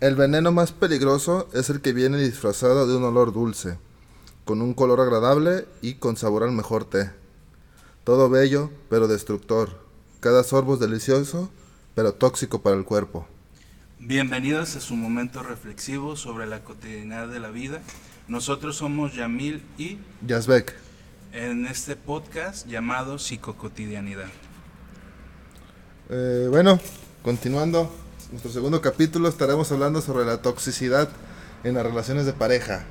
El veneno más peligroso es el que viene disfrazado de un olor dulce, con un color agradable y con sabor al mejor té. Todo bello, pero destructor. Cada sorbo es delicioso, pero tóxico para el cuerpo. Bienvenidos a su momento reflexivo sobre la cotidianidad de la vida. Nosotros somos Yamil y Yazbek. en este podcast llamado Psicocotidianidad. Eh, bueno, continuando, nuestro segundo capítulo estaremos hablando sobre la toxicidad en las relaciones de pareja.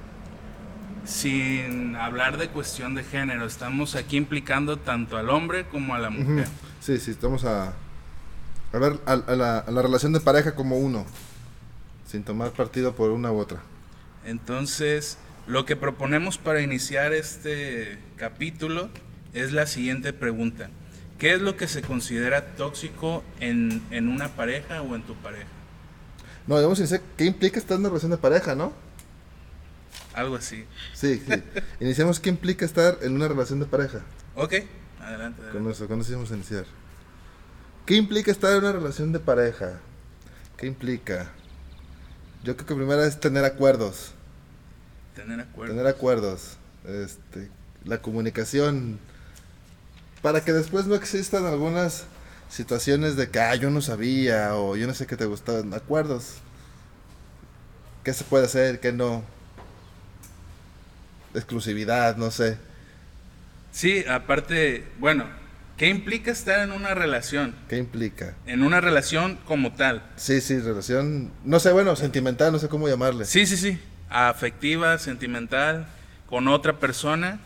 Sin hablar de cuestión de género, estamos aquí implicando tanto al hombre como a la mujer. Sí, sí, estamos a, a ver a, a la, a la relación de pareja como uno, sin tomar partido por una u otra. Entonces, lo que proponemos para iniciar este capítulo es la siguiente pregunta. ¿Qué es lo que se considera tóxico en, en una pareja o en tu pareja? No, debemos iniciar, ¿qué implica estar en una relación de pareja, no? Algo así. Sí, sí. Iniciamos, ¿qué implica estar en una relación de pareja? Ok, adelante. adelante. Con eso, con eso vamos a iniciar. ¿Qué implica estar en una relación de pareja? ¿Qué implica? Yo creo que primero es tener acuerdos. Tener acuerdo. Tener acuerdos. Este, la comunicación. Para que después no existan algunas situaciones de que, ah, yo no sabía o yo no sé qué te gustaban. Acuerdos. ¿Qué se puede hacer? ¿Qué no? Exclusividad, no sé. Sí, aparte, bueno, ¿qué implica estar en una relación? ¿Qué implica? En una relación como tal. Sí, sí, relación. No sé, bueno, sentimental, no sé cómo llamarle. Sí, sí, sí. Afectiva, sentimental, con otra persona,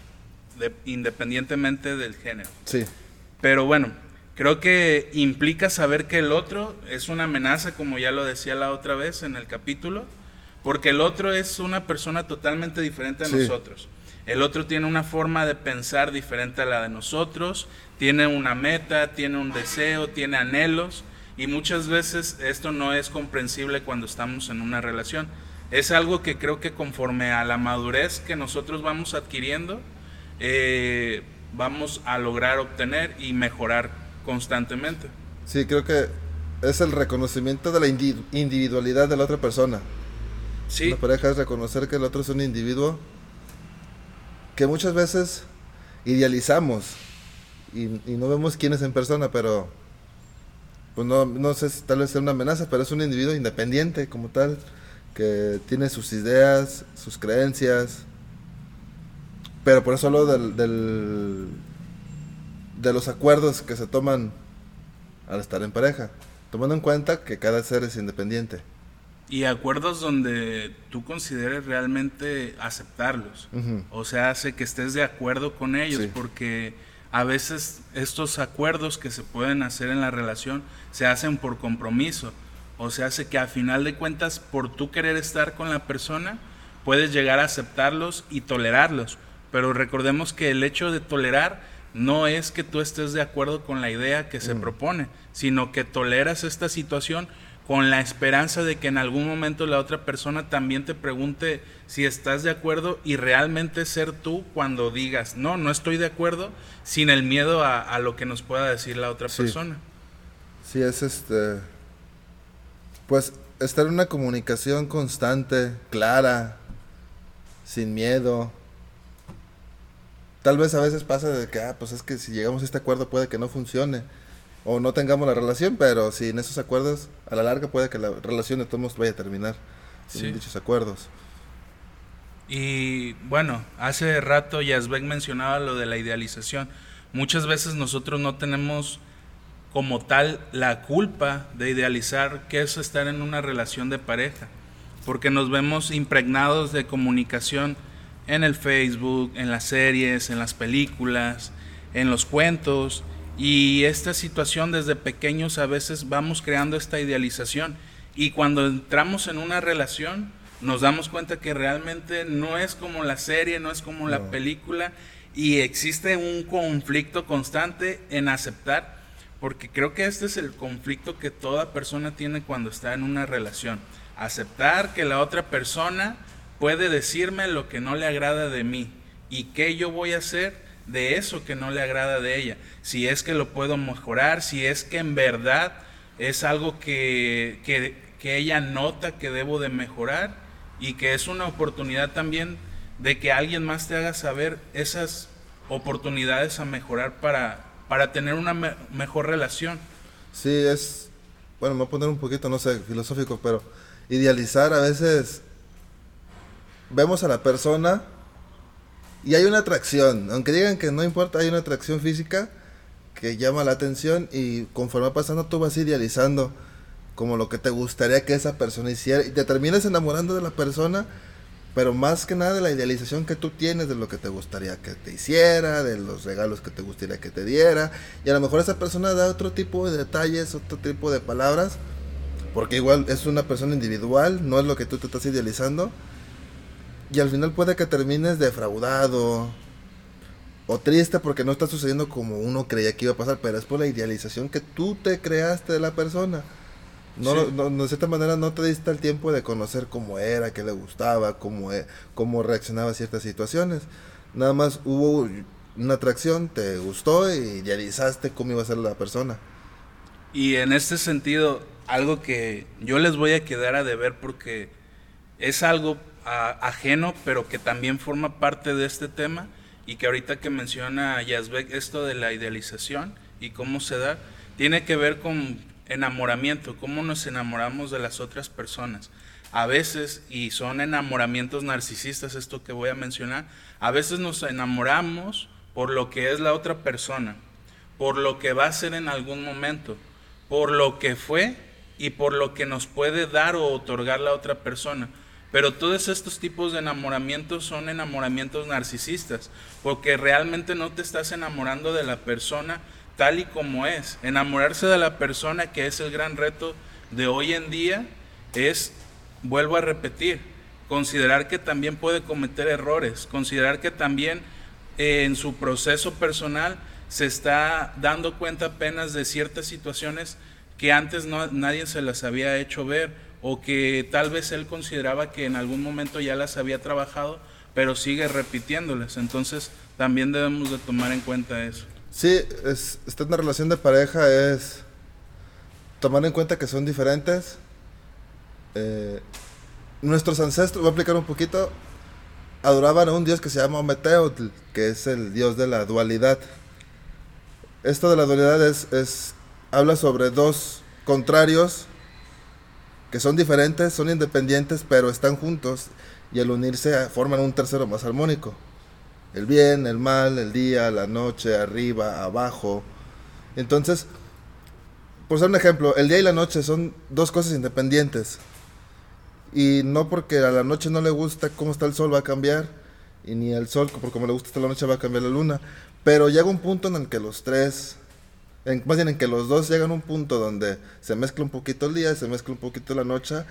de- independientemente del género. Sí. Pero bueno, creo que implica saber que el otro es una amenaza, como ya lo decía la otra vez en el capítulo, porque el otro es una persona totalmente diferente a Sí. nosotros. El otro tiene una forma de pensar diferente a la de nosotros, tiene una meta, tiene un deseo, tiene anhelos, y muchas veces esto no es comprensible cuando estamos en una relación. Es algo que creo que conforme a la madurez que nosotros vamos adquiriendo, eh, vamos a lograr obtener y mejorar constantemente. Sí, creo que es el reconocimiento de la indi- individualidad de la otra persona. Sí, La pareja es reconocer que el otro es un individuo que muchas veces idealizamos y, y no vemos quién es en persona, pero pues no, no sé si tal vez sea una amenaza, pero es un individuo independiente como tal, que tiene sus ideas, sus creencias, pero por eso hablo del, del- de los acuerdos que se toman al estar en pareja, tomando en cuenta que cada ser es independiente. y acuerdos donde tú consideres realmente aceptarlos. O sea, hace que estés de acuerdo con ellos, Sí. porque a veces estos acuerdos que se pueden hacer en la relación se hacen por compromiso. O sea, hace que a final de cuentas, por tú querer estar con la persona, puedes llegar a aceptarlos y tolerarlos. Pero recordemos que el hecho de tolerar no es que tú estés de acuerdo con la idea que se Mm. propone, sino que toleras esta situación con la esperanza de que en algún momento la otra persona también te pregunte si estás de acuerdo y realmente ser tú cuando digas, no, no estoy de acuerdo, sin el miedo a, a lo que nos pueda decir la otra Sí. persona. Sí, es este. Pues estar en una comunicación constante, clara, sin miedo. Tal vez a veces pasa de que, ah, pues es que si llegamos a este acuerdo puede que no funcione. O no tengamos la relación, pero sin esos acuerdos, a la larga puede que la relación de todos vaya a terminar sin Sí. dichos acuerdos. Y bueno, hace rato Yazbek mencionaba lo de la idealización. Muchas veces nosotros no tenemos como tal la culpa de idealizar qué es estar en una relación de pareja, porque nos vemos impregnados de comunicación en el Facebook, en las series, en las películas, en los cuentos, y esta situación desde pequeños a veces vamos creando esta idealización. Y cuando entramos en una relación nos damos cuenta que realmente no es como la serie, no es como la película. Y existe un conflicto constante en aceptar porque creo que este es el conflicto que toda persona tiene cuando está en una relación. Aceptar que la otra persona puede decirme lo que no le agrada de mí y qué yo voy a hacer de eso que no le agrada de ella. Si es que lo puedo mejorar, si es que en verdad es algo que, que, que ella nota que debo de mejorar y que es una oportunidad también de que alguien más te haga saber esas oportunidades a mejorar para, para tener una mejor relación. Sí, es, bueno, me voy a poner un poquito, no sé, filosófico, pero idealizar a veces vemos a la persona y hay una atracción, aunque digan que no importa, hay una atracción física que llama la atención y conforme va pasando tú vas idealizando como lo que te gustaría que esa persona hiciera y te terminas enamorando de la persona, pero más que nada de la idealización que tú tienes de lo que te gustaría que te hiciera, de los regalos que te gustaría que te diera. Y a lo mejor esa persona da otro tipo de detalles, otro tipo de palabras, porque igual es una persona individual, no es lo que tú te estás idealizando y al final puede que termines defraudado o triste porque no está sucediendo como uno creía que iba a pasar, pero es por la idealización que tú te creaste de la persona. No, no, de cierta manera no te diste el tiempo de conocer cómo era, qué le gustaba, cómo, e, cómo reaccionaba a ciertas situaciones. Nada más hubo una atracción, te gustó y idealizaste cómo iba a ser la persona. Y en este sentido, algo que yo les voy a quedar a deber porque es algo ajeno, pero que también forma parte de este tema y que ahorita que menciona Yazbek esto de la idealización y cómo se da, tiene que ver con enamoramiento, cómo nos enamoramos de las otras personas. A veces, y son enamoramientos narcisistas, esto que voy a mencionar, a veces nos enamoramos por lo que es la otra persona, por lo que va a ser en algún momento, por lo que fue y por lo que nos puede dar o otorgar la otra persona. Pero todos estos tipos de enamoramientos son enamoramientos narcisistas, porque realmente no te estás enamorando de la persona tal y como es. Enamorarse de la persona, que es el gran reto de hoy en día, es, vuelvo a repetir, considerar que también puede cometer errores, considerar que también eh, en su proceso personal se está dando cuenta apenas de ciertas situaciones que antes nadie se las había hecho ver o que tal vez él consideraba que en algún momento ya las había trabajado, pero sigue repitiéndolas. Entonces también debemos de tomar en cuenta eso. Sí, es, estar en una relación de pareja es tomar en cuenta que son diferentes. Eh, nuestros ancestros, voy a explicar un poquito, adoraban a un dios que se llama Ometeotl, que es el dios de la dualidad. Esto de la dualidad es habla sobre dos contrarios que son diferentes, son independientes, pero están juntos y al unirse forman un tercero más armónico. El bien, el mal, el día, la noche, arriba, abajo. Entonces, por ser un ejemplo, el día y la noche son dos cosas independientes. Y no porque a la noche no le gusta cómo está el sol va a cambiar, y ni el sol, por como le gusta la noche va a cambiar la luna. Pero llega un punto en el que los tres en, más bien en que los dos llegan a un punto donde se mezcla un poquito el día, se mezcla un poquito la noche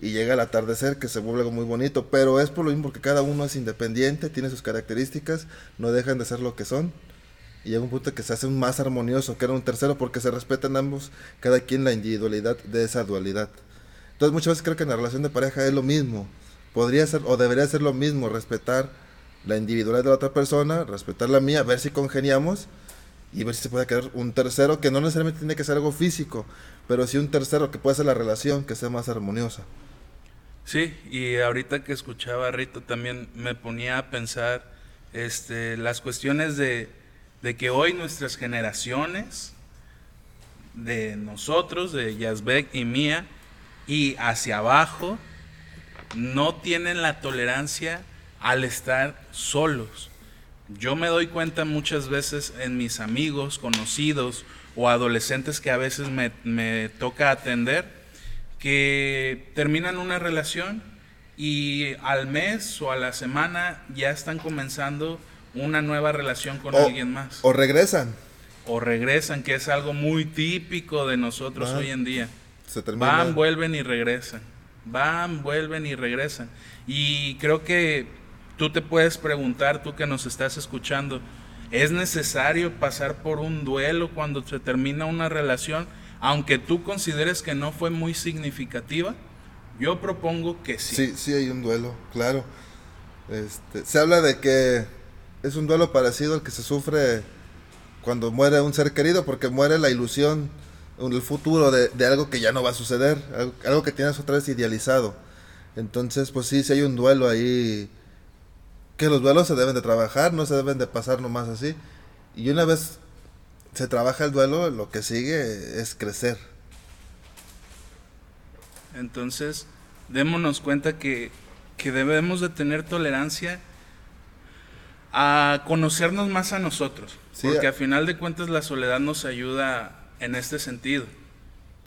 y llega el atardecer que se vuelve algo muy bonito, pero es por lo mismo porque cada uno es independiente, tiene sus características, no dejan de ser lo que son y llega un punto que se hace más armonioso, que era un tercero porque se respetan ambos, cada quien la individualidad de esa dualidad. Entonces muchas veces creo que en la relación de pareja es lo mismo, podría ser o debería ser lo mismo, respetar la individualidad de la otra persona, respetar la mía, ver si congeniamos y ver si se puede quedar un tercero que no necesariamente tiene que ser algo físico, pero sí un tercero que pueda ser la relación que sea más armoniosa. Sí, y ahorita que escuchaba a Rito también me ponía a pensar este, las cuestiones de, de que hoy nuestras generaciones, de nosotros, de Yazbek y mía, y hacia abajo, no tienen la tolerancia al estar solos yo me doy cuenta muchas veces en mis amigos, conocidos o adolescentes que a veces me, toca atender, que terminan una relación y al mes o a la semana ya están comenzando una nueva relación con alguien más. O regresan. O regresan, que es algo muy típico de nosotros hoy en día. Van, vuelven y regresan. Van, vuelven y regresan. Y creo que Tú te puedes preguntar, tú que nos estás escuchando, ¿es necesario pasar por un duelo cuando se termina una relación, aunque tú consideres que no fue muy significativa? Yo propongo que sí. Sí, sí hay un duelo, claro. Este, se habla de que es un duelo parecido al que se sufre cuando muere un ser querido, porque muere la ilusión el futuro de, algo que ya no va a suceder, algo, algo, que tienes otra vez idealizado. Entonces, pues sí, si hay un duelo ahí, que los duelos se deben de trabajar, no se deben de pasar nomás así. Y una vez se trabaja el duelo, lo que sigue es crecer. Entonces, démonos cuenta que, que debemos de tener tolerancia a conocernos más a nosotros. porque a, final de cuentas la soledad nos ayuda en este sentido.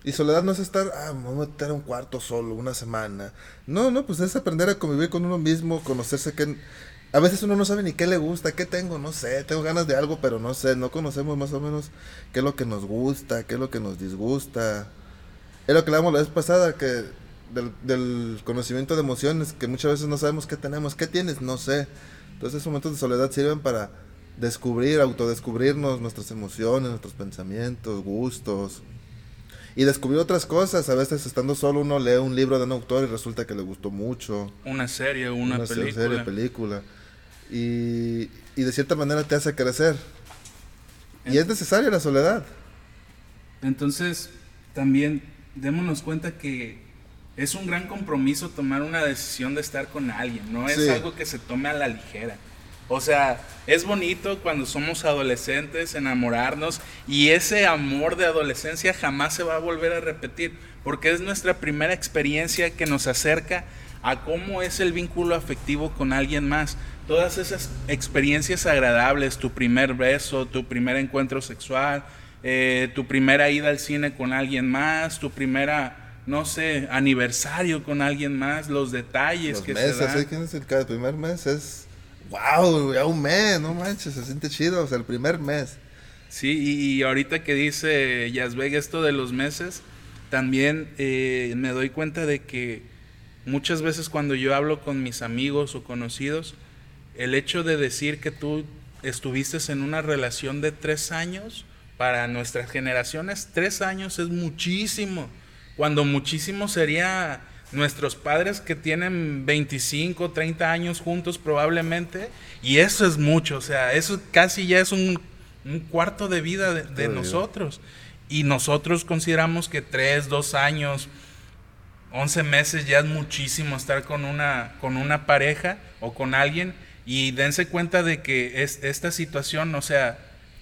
Y soledad no es estar, ah, me voy a meter un cuarto solo una semana. No, no, pues es aprender a convivir con uno mismo, conocerse que... A veces uno no sabe ni qué le gusta, qué tengo, no sé, tengo ganas de algo, pero no sé, no conocemos más o menos qué es lo que nos gusta, qué es lo que nos disgusta. Es lo que hablamos la vez pasada, que del, del conocimiento de emociones, que muchas veces no sabemos qué tenemos, qué tienes, no sé. Entonces esos momentos de soledad sirven para descubrir, autodescubrirnos nuestras emociones, nuestros pensamientos, gustos. Y descubrir otras cosas. A veces estando solo uno lee un libro de un autor y resulta que le gustó mucho. Una serie, una, una película. serie, película. Y, y, de cierta manera te hace crecer. y es necesaria la soledad. Entonces, también démonos cuenta que es un gran compromiso tomar una decisión de estar con alguien, no es algo que se tome a la ligera. O sea, es bonito cuando somos adolescentes enamorarnos y ese amor de adolescencia jamás se va a volver a repetir, porque es nuestra primera experiencia que nos acerca a cómo es el vínculo afectivo con alguien más. Todas esas experiencias agradables, tu primer beso, tu primer encuentro sexual, eh, tu primera ida al cine con alguien más, tu primera no sé, aniversario con alguien más, los detalles que meses, se dan. ¿sí? es el, cada primer mes? Es, wow, ya un mes, no manches, se siente chido, o sea, el primer mes. Sí, y, ahorita que dice Yazbeg esto de los meses, también eh, me doy cuenta de que muchas veces cuando yo hablo con mis amigos o conocidos, el hecho de decir que tú estuviste en una relación de tres años, para nuestras generaciones, tres años es muchísimo cuando muchísimo sería nuestros padres que tienen 25, 30 años juntos probablemente, y eso es mucho, o sea, eso casi ya es un, cuarto de vida de, nosotros. Y nosotros consideramos que 3, 2 años, 11 meses ya es muchísimo estar con una, con una pareja o con alguien, y dense cuenta de que es, esta situación, o sea,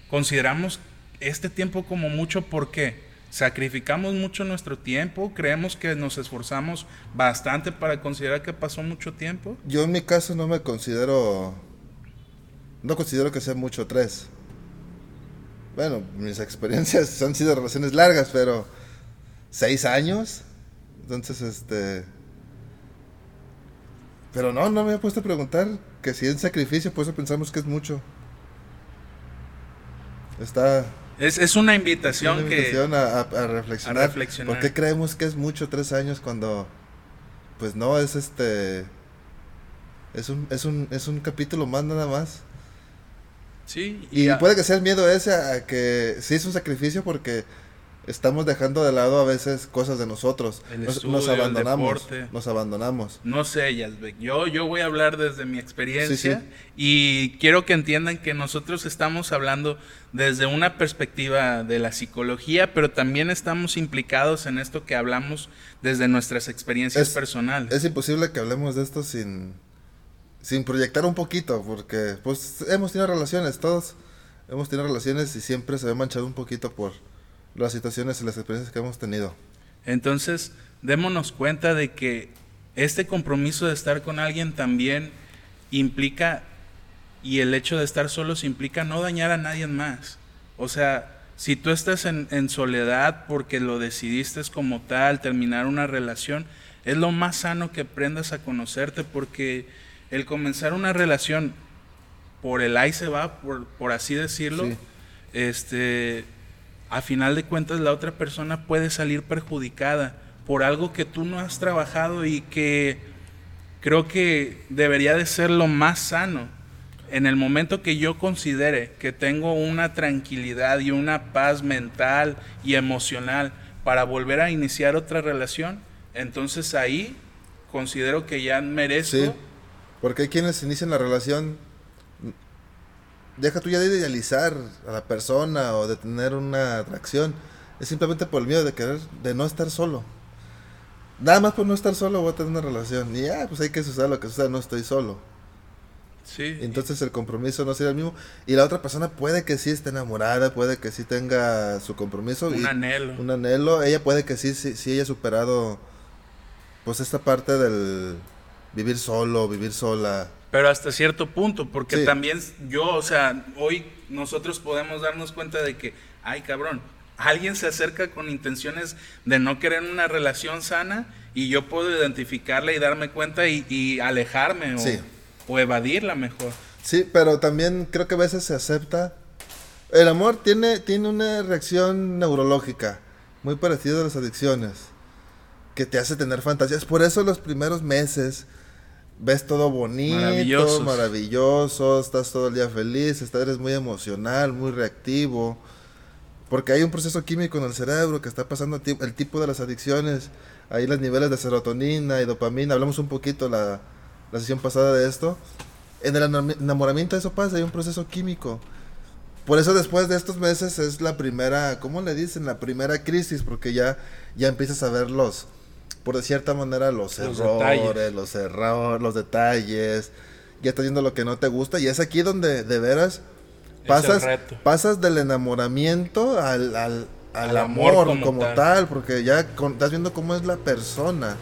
consideramos este tiempo como mucho, ¿por qué? sacrificamos mucho nuestro tiempo, creemos que nos esforzamos bastante para considerar que pasó mucho tiempo. Yo en mi caso no me considero, no considero que sea mucho tres. Bueno, mis experiencias han sido relaciones largas, pero seis años. Entonces, este... Pero no, no me he puesto a preguntar que si es sacrificio, pues pensamos que es mucho. Está, es, una invitación, a, reflexionar. ¿Por qué creemos que es mucho tres años cuando, pues no, es este, es un, es un, es un capítulo más nada más? Sí. Y, puede que sea el miedo ese a que sí es un sacrificio porque estamos dejando de lado a veces cosas de nosotros. nos, abandonamos. Nos abandonamos. No sé, Yasbek. Yo, yo voy a hablar desde mi experiencia y quiero que entiendan que nosotros estamos hablando desde una perspectiva de la psicología, pero también estamos implicados en esto que hablamos desde nuestras experiencias personales. Es imposible que hablemos de esto sin, sin proyectar un poquito, porque pues hemos tenido relaciones, todos hemos tenido relaciones y siempre se ve manchado un poquito por las situaciones y las experiencias que hemos tenido. Entonces, démonos cuenta de que este compromiso de estar con alguien también implica, y el hecho de estar solos implica no dañar a nadie más. O sea, si tú estás en, en soledad porque lo decidiste como tal, terminar una relación, es lo más sano que aprendas a conocerte porque el comenzar una relación por el ahí se va, por, por así decirlo, este a final de cuentas la otra persona puede salir perjudicada por algo que tú no has trabajado y que creo que debería de ser lo más sano. En el momento que yo considere que tengo una tranquilidad y una paz mental y emocional para volver a iniciar otra relación, entonces ahí considero que ya merezco. Sí, porque hay quienes inician la relación deja tú ya de idealizar a la persona o de tener una atracción. es simplemente por el miedo de querer, de no estar solo. Nada más por no estar solo voy a tener una relación. Y ya, pues hay que suceder lo que suceda, no estoy solo. Sí. Entonces el compromiso no sería el mismo. Y la otra persona puede que sí esté enamorada, puede que sí tenga su compromiso. Un y anhelo. Un anhelo. Ella puede que sí, sí, sí haya superado pues esta parte del vivir solo, vivir sola. Pero hasta cierto punto, porque Sí. también yo, o sea, hoy nosotros podemos darnos cuenta de que, ay cabrón, alguien se acerca con intenciones de no querer una relación sana y yo puedo identificarla y darme cuenta y, y alejarme o, Sí. o evadirla mejor. Sí, pero también creo que a veces se acepta. El amor tiene, tiene una reacción neurológica muy parecida a las adicciones, que te hace tener fantasías. Por eso los primeros meses ves todo bonito, Maravillosos. maravilloso, estás todo el día feliz, estás, eres muy emocional, muy reactivo. Porque hay un proceso químico en el cerebro que está pasando el tipo de las adicciones. Ahí los niveles de serotonina y dopamina. Hablamos un poquito la, la sesión pasada de esto. En el enam- enamoramiento eso pasa, hay un proceso químico. Por eso después de estos meses es la primera, ¿cómo le dicen? La primera crisis, porque ya, ya empiezas a ver los, por de cierta manera, los, Los errores, detalles. los errores, los detalles. Ya estás viendo lo que no te gusta y es aquí donde de veras pasas, pasas del enamoramiento al, al, al Al amor amor, como como, tal. tal. porque ya con- estás viendo cómo es la persona.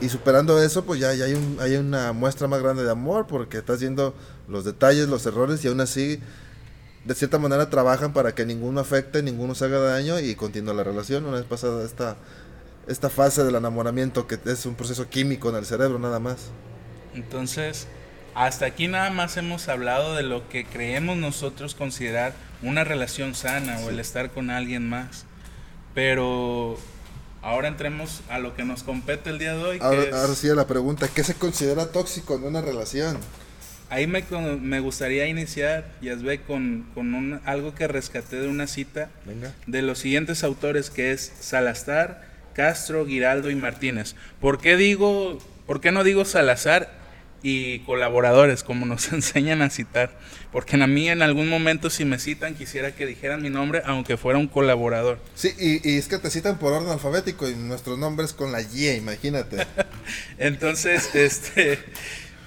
Y superando eso, pues ya, ya hay, un, hay una muestra más grande de amor, porque estás viendo los detalles, los errores, y aún así, de cierta manera, trabajan para que ninguno afecte, ninguno se haga daño y continúa la relación. Una vez pasada esta, esta fase del enamoramiento, que es un proceso químico en el cerebro, nada más. Entonces, hasta aquí nada más hemos hablado de lo que creemos nosotros considerar una relación sana o el estar con alguien más. Pero ahora entremos a lo que nos compete el día de hoy. que Ahora, es- ahora sí a la pregunta, ¿qué se considera tóxico en una relación? Ahí me, me gustaría iniciar, Yasbe, con, con un- algo que rescaté de una cita Venga. de los siguientes autores, que es Salazar, Castro, Giraldo y Martínez. ¿Por qué digo, por qué no digo Salazar y colaboradores, como nos enseñan a citar? Porque a mí en algún momento si me citan quisiera que dijeran mi nombre, aunque fuera un colaborador. Sí, y, y es que te citan por orden alfabético y nuestro nombre es con la Y, imagínate. Entonces, este,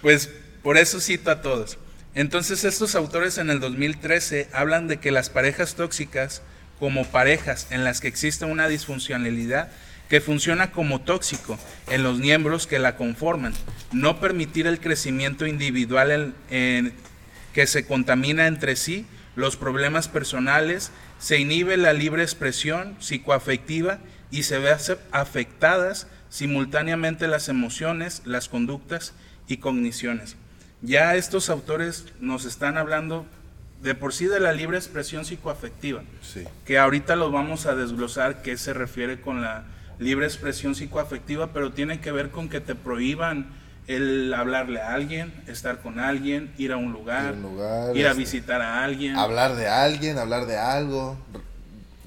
pues por eso cito a todos. Entonces estos autores en el 2013 hablan de que las parejas tóxicas, como parejas en las que existe una disfuncionalidad que funciona como tóxico en los miembros que la conforman, no permitir el crecimiento individual en- en- que se contamina entre sí, los problemas personales, se inhibe la libre expresión psicoafectiva y se ve afectadas simultáneamente las emociones, las conductas y cogniciones. Ya estos autores nos están hablando de por sí de la libre expresión psicoafectiva, Sí. que ahorita los vamos a desglosar qué se refiere con la libre expresión psicoafectiva, pero tiene que ver con que te prohíban el hablarle a alguien, estar con alguien, ir a un lugar, Ir a un lugar, ir a este, visitar a alguien, Hablar de alguien, hablar de algo.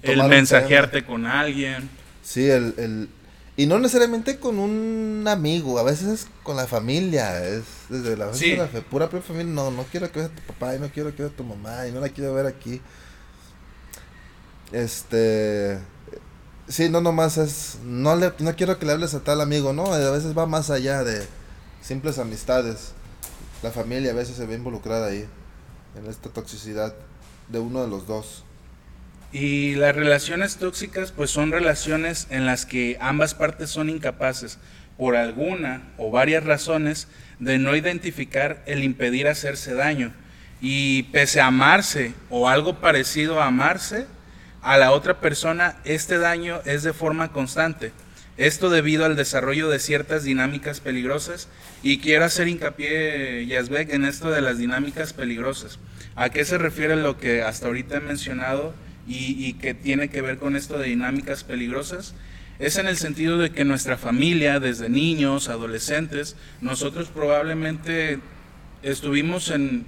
el mensajearte con alguien. Sí, el, el... Y no necesariamente con un amigo, a veces es con la familia, es desde la, Sí. la fe- pura propia familia, no, no quiero que veas a tu papá y no quiero que veas a tu mamá y no la quiero ver aquí. Este... Sí, no nomás es, no, le, no quiero que le hables a tal amigo, no, a veces va más allá de simples amistades. La familia a veces se ve involucrada ahí, en esta toxicidad de uno de los dos. Y las relaciones tóxicas pues son relaciones en las que ambas partes son incapaces por alguna o varias razones de no identificar el impedir hacerse daño y pese a amarse o algo parecido a amarse a la otra persona este daño es de forma constante. Esto debido al desarrollo de ciertas dinámicas peligrosas y quiero hacer hincapié, Yazbek, en esto de las dinámicas peligrosas. ¿A qué se refiere lo que hasta ahorita he mencionado y, y que tiene que ver con esto de dinámicas peligrosas? Es en el sentido de que nuestra familia, desde niños, adolescentes, nosotros probablemente estuvimos en,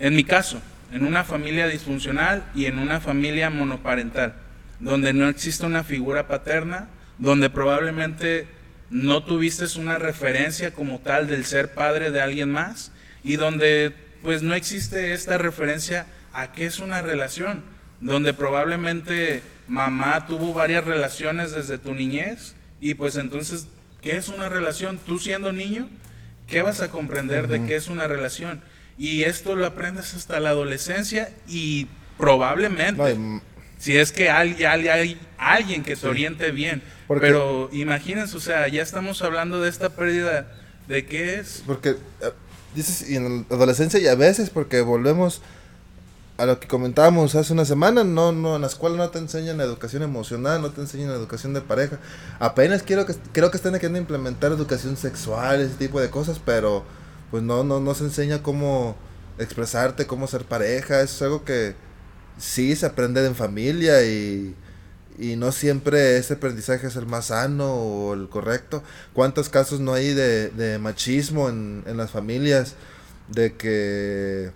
en mi caso, en una familia disfuncional y en una familia monoparental, donde no existe una figura paterna, donde probablemente no tuviste una referencia como tal del ser padre de alguien más y donde pues no existe esta referencia a qué es una relación, donde probablemente mamá tuvo varias relaciones desde tu niñez y pues entonces, ¿qué es una relación? Tú siendo niño, ¿qué vas a comprender de qué es una relación? Y esto lo aprendes hasta la adolescencia y probablemente, si es que hay, hay, alguien que te oriente bien, pero imagínense, o sea, ya estamos hablando de esta pérdida, ¿de qué es? Porque, eh, dices, y en la adolescencia y a veces, porque volvemos a lo que comentábamos hace una semana, no, no, en la escuela no te enseñan educación emocional, no te enseñan educación de pareja. Apenas quiero que, creo que están queriendo implementar educación sexual, ese tipo de cosas, pero pues no, no, no se enseña cómo expresarte, cómo ser pareja, eso es algo que sí se aprende en familia y, y no siempre ese aprendizaje es el más sano o el correcto. ¿Cuántos casos no hay de, de machismo en, en las familias? De que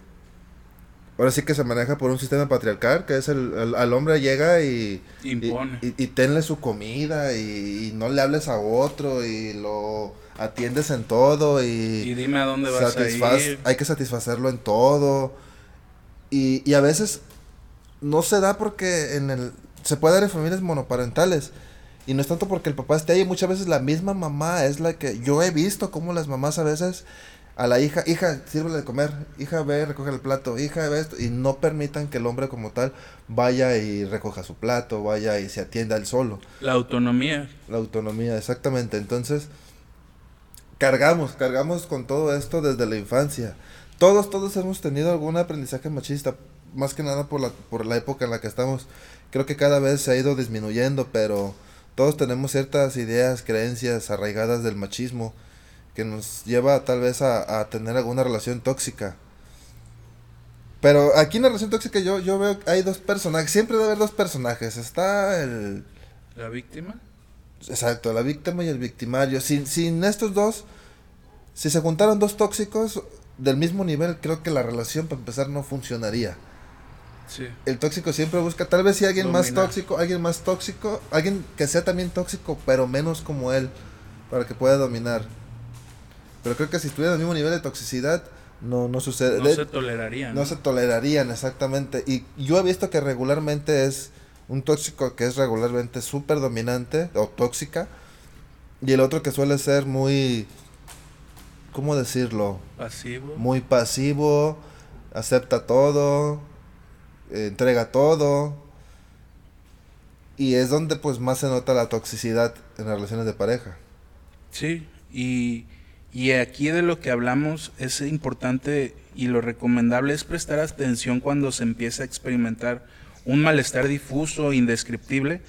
ahora sí que se maneja por un sistema patriarcal, que es el, al hombre llega y, Impone. y, tenle su comida y, no le hables a otro y lo atiendes en todo y, y dime a dónde vas a ir. Hay que satisfacerlo en todo y, y a veces no se da porque en el se puede dar en familias monoparentales. Y no es tanto porque el papá esté ahí, muchas veces la misma mamá es la que yo he visto como las mamás a veces a la hija, hija, sírvele de comer, hija, ve, recoge el plato, hija, ve esto, y no permitan que el hombre como tal vaya y recoja su plato, vaya y se atienda él solo. La autonomía. La autonomía, exactamente. Entonces, cargamos, cargamos con todo esto desde la infancia. Todos, todos hemos tenido algún aprendizaje machista, más que nada por la, por la época en la que estamos. Creo que cada vez se ha ido disminuyendo, pero todos tenemos ciertas ideas, creencias arraigadas del machismo que nos lleva tal vez a, tener alguna relación tóxica. Pero aquí en la relación tóxica yo, yo veo que hay dos personajes, siempre debe haber dos personajes. Está el... ¿La víctima? Exacto, la víctima y el victimario. Sin, sin estos dos, si se juntaran dos tóxicos del mismo nivel, creo que la relación para empezar no funcionaría. Sí. El tóxico siempre busca, tal vez si alguien más tóxico, alguien más tóxico, alguien que sea también tóxico, pero menos como él, para que pueda dominar. Pero creo que si estuvieran al mismo nivel de toxicidad, no, no sucede. No se tolerarían. No, se tolerarían, exactamente. Y yo he visto que regularmente es un tóxico que es regularmente súper dominante o tóxica. Y el otro que suele ser muy, ¿cómo decirlo? Pasivo. Muy pasivo, acepta todo, entrega todo. Y es donde pues más se nota la toxicidad en las relaciones de pareja. Sí, y y aquí de lo que hablamos es importante y lo recomendable es prestar atención cuando se empieza a experimentar un malestar difuso, indescriptible,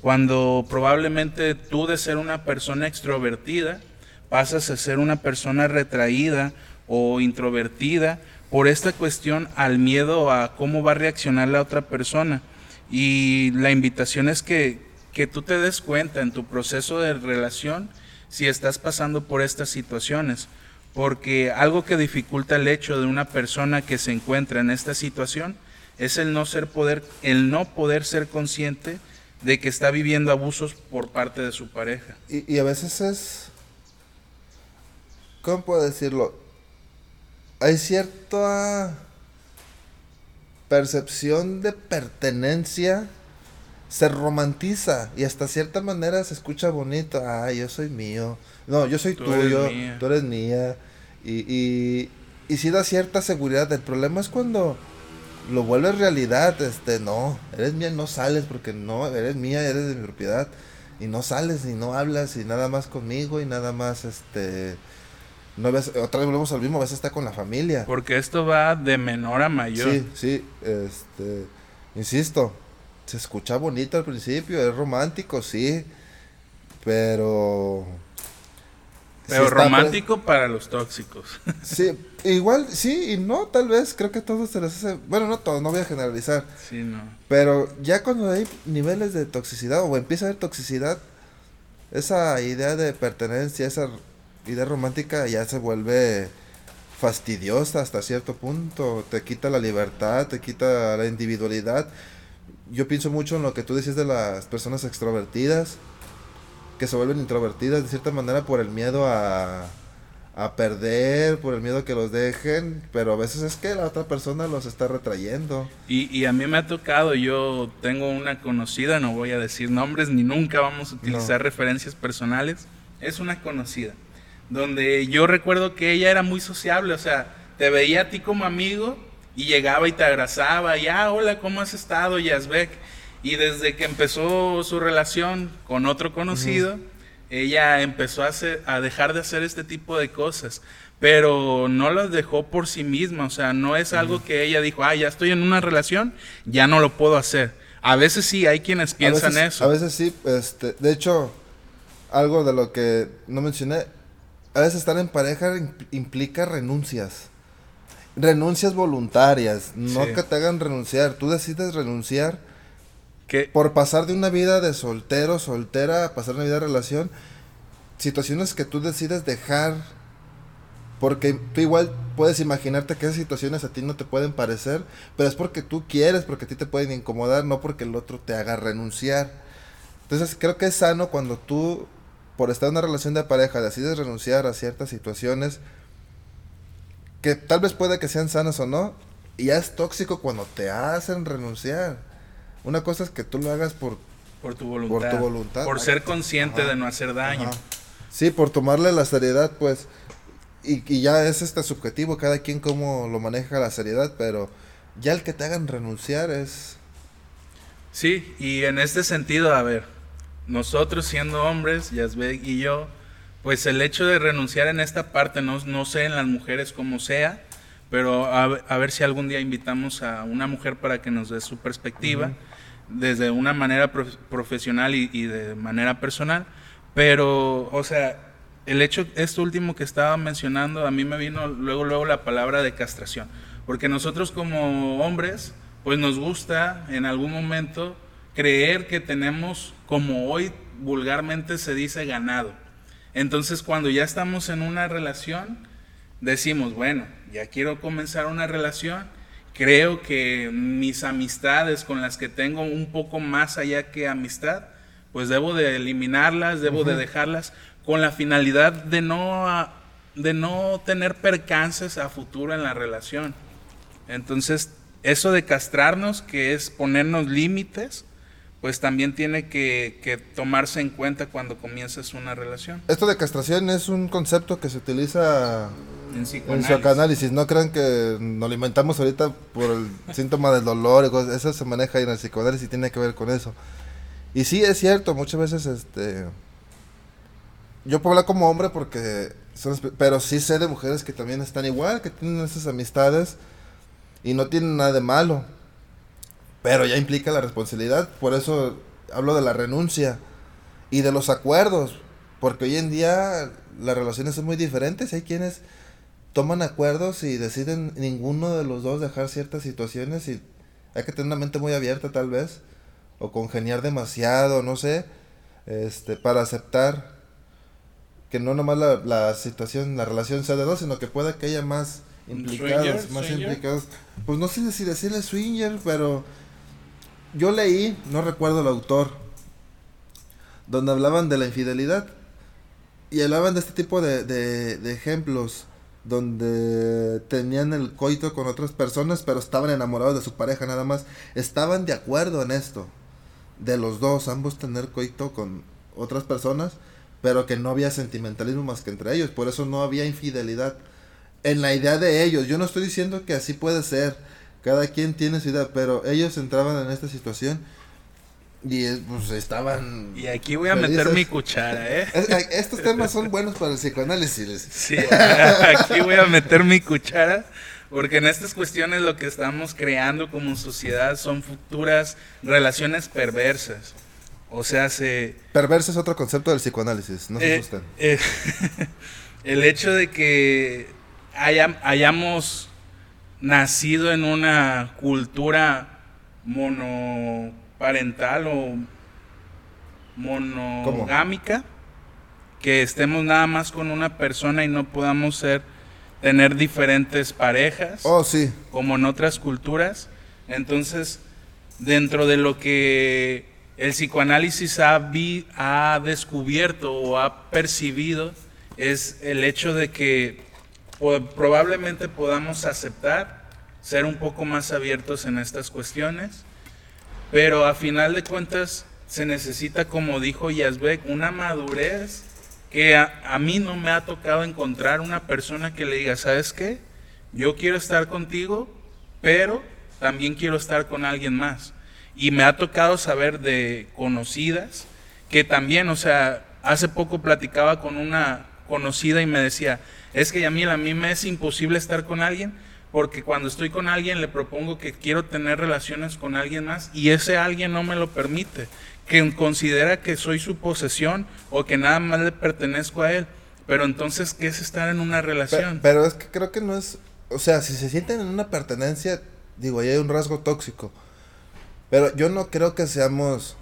cuando probablemente tú de ser una persona extrovertida pasas a ser una persona retraída o introvertida por esta cuestión al miedo a cómo va a reaccionar la otra persona. Y la invitación es que, que tú te des cuenta en tu proceso de relación, si estás pasando por estas situaciones, porque algo que dificulta el hecho de una persona que se encuentra en esta situación es el no ser poder el no poder ser consciente de que está viviendo abusos por parte de su pareja. Y, a veces es ¿cómo puedo decirlo? Hay cierta percepción de pertenencia se romantiza y hasta cierta manera se escucha bonito. Ay, yo soy mío. No, yo soy tuyo, tú eres mía. Y, y, y sí da cierta seguridad. El problema es cuando lo vuelves realidad. Este, no, eres mía, no sales porque no, eres mía, eres de mi propiedad. Y no sales y no hablas y nada más conmigo y nada más, este... No ves, otra vez volvemos al mismo, a veces está con la familia. Porque esto va de menor a mayor. Sí, sí, este... Insisto, se escucha bonito al principio, es romántico, sí, pero... Pero romántico para los tóxicos. Sí, igual, sí y no, tal vez, creo que a todos se les hace, bueno, no todos, no voy a generalizar. Sí, no. Pero ya cuando hay niveles de toxicidad o empieza a haber toxicidad, esa idea de pertenencia, esa idea romántica ya se vuelve fastidiosa hasta cierto punto, te quita la libertad, te quita la individualidad yo pienso mucho en lo que tú decías de las personas extrovertidas, que se vuelven introvertidas de cierta manera por el miedo a, a perder, por el miedo que los dejen, pero a veces es que la otra persona los está retrayendo. Y, y a mí me ha tocado, yo tengo una conocida, no voy a decir nombres ni nunca vamos a utilizar referencias personales, es una conocida, donde yo recuerdo que ella era muy sociable, o sea, te veía a ti como amigo y llegaba y te abrazaba, y ah, hola, ¿cómo has estado, Yazbek? Y desde que empezó su relación con otro conocido, ella empezó a, hacer, a dejar de hacer este tipo de cosas, pero no las dejó por sí misma, o sea, no es algo que ella dijo, ah, ya estoy en una relación, ya no lo puedo hacer. A veces sí, hay quienes piensan eso. A veces sí, este, de hecho, algo de lo que no mencioné, a veces estar en pareja implica renuncias. Renuncias voluntarias, no que te hagan renunciar, tú decides renunciar por pasar de una vida de soltero, soltera, a pasar una vida de relación, situaciones que tú decides dejar, porque tú igual puedes imaginarte que esas situaciones a ti no te pueden parecer, pero es porque tú quieres, porque a ti te pueden incomodar, no porque el otro te haga renunciar. Entonces creo que es sano cuando tú, por estar en una relación de pareja, decides renunciar a ciertas situaciones, que tal vez puede que sean sanas o no, y ya es tóxico cuando te hacen renunciar. Una cosa es que tú lo hagas por, por, tu, voluntad, por tu voluntad. Por ser consciente de no hacer daño. Sí, por tomarle la seriedad, pues. Y, y, ya es este subjetivo, cada quien cómo lo maneja la seriedad, pero ya el que te hagan renunciar es... Sí, y en este sentido, a ver, nosotros siendo hombres, Yasbek y yo, pues el hecho de renunciar en esta parte, no, no sé en las mujeres como sea, pero a, a, ver si algún día invitamos a una mujer para que nos dé su perspectiva desde una manera profesional y, de manera personal. Pero, o sea, el hecho, esto último que estaba mencionando, a mí me vino luego, luego la palabra de castración. Porque nosotros como hombres, pues nos gusta en algún momento creer que tenemos, como hoy vulgarmente se dice, ganado. Entonces, cuando ya estamos en una relación, decimos, bueno, ya quiero comenzar una relación creo que mis amistades con las que tengo un poco más allá que amistad, pues debo de eliminarlas, debo de dejarlas con la finalidad de no, de no tener percances a futuro en la relación. Entonces, eso de castrarnos, que es ponernos límites, pues también tiene que, que, tomarse en cuenta cuando comienzas una relación. Esto de castración es un concepto que se utiliza en, psicoanálisis. No crean que nos lo inventamos ahorita por el síntoma del dolor y cosas. Eso se maneja en el psicoanálisis y tiene que ver con eso. Y sí, es cierto, muchas veces este... Yo puedo hablar como hombre porque... pero sí sé de mujeres que también están igual, que tienen esas amistades y no tienen nada de malo pero ya implica la responsabilidad, por eso hablo de la renuncia y de los acuerdos, porque hoy en día las relaciones son muy diferentes, hay quienes toman acuerdos y deciden ninguno de los dos dejar ciertas situaciones y hay que tener una mente muy abierta tal vez, o congeniar demasiado, no sé, este, para aceptar que no nomás la, la situación, la relación sea de dos, sino que pueda que haya más implicados, más implicados. Pues no sé si decirle swinger, pero yo leí, no recuerdo el autor, donde hablaban de la infidelidad. Y hablaban de este tipo de, de, ejemplos donde tenían el coito con otras personas, pero estaban enamorados de su pareja nada más. Estaban de acuerdo en esto, de los dos, ambos tener coito con otras personas, pero que no había sentimentalismo más que entre ellos, por eso no había infidelidad. En la idea de ellos, yo no estoy diciendo que así puede ser, cada quien tiene su idea, pero ellos entraban en esta situación y pues estaban... Y aquí voy a meter mi cuchara, ¿eh? estos temas son buenos para el psicoanálisis. Sí, aquí voy a meter mi cuchara. Porque en estas cuestiones lo que estamos creando como sociedad son futuras relaciones perversas. O sea, se... Perverso es otro concepto del psicoanálisis, no se eh, eh el hecho de que hayamos nacido en una cultura monoparental o monogámica, que estemos nada más con una persona y no podamos ser tener diferentes parejas, oh, sí. como en otras culturas. Entonces, dentro de lo que el psicoanálisis ha, ha descubierto o ha percibido, es el hecho de que probablemente podamos aceptar ser un poco más abiertos en estas cuestiones, pero a final de cuentas se necesita, como dijo Yazbek, una madurez que a, mí no me ha tocado encontrar una persona que le diga, ¿sabes qué? Yo quiero estar contigo, pero también quiero estar con alguien más. Y me ha tocado saber de conocidas que también, o sea, hace poco platicaba con una conocida y me decía, es que Yamil, a mí me es imposible estar con alguien porque cuando estoy con alguien le propongo que quiero tener relaciones con alguien más y ese alguien no me lo permite, que considera que soy su posesión o que nada más le pertenezco a él. Pero entonces, ¿qué es estar en una relación? Pero, es que creo que no es, o sea, si se sienten en una pertenencia, digo, ahí hay un rasgo tóxico. Pero yo no creo que seamos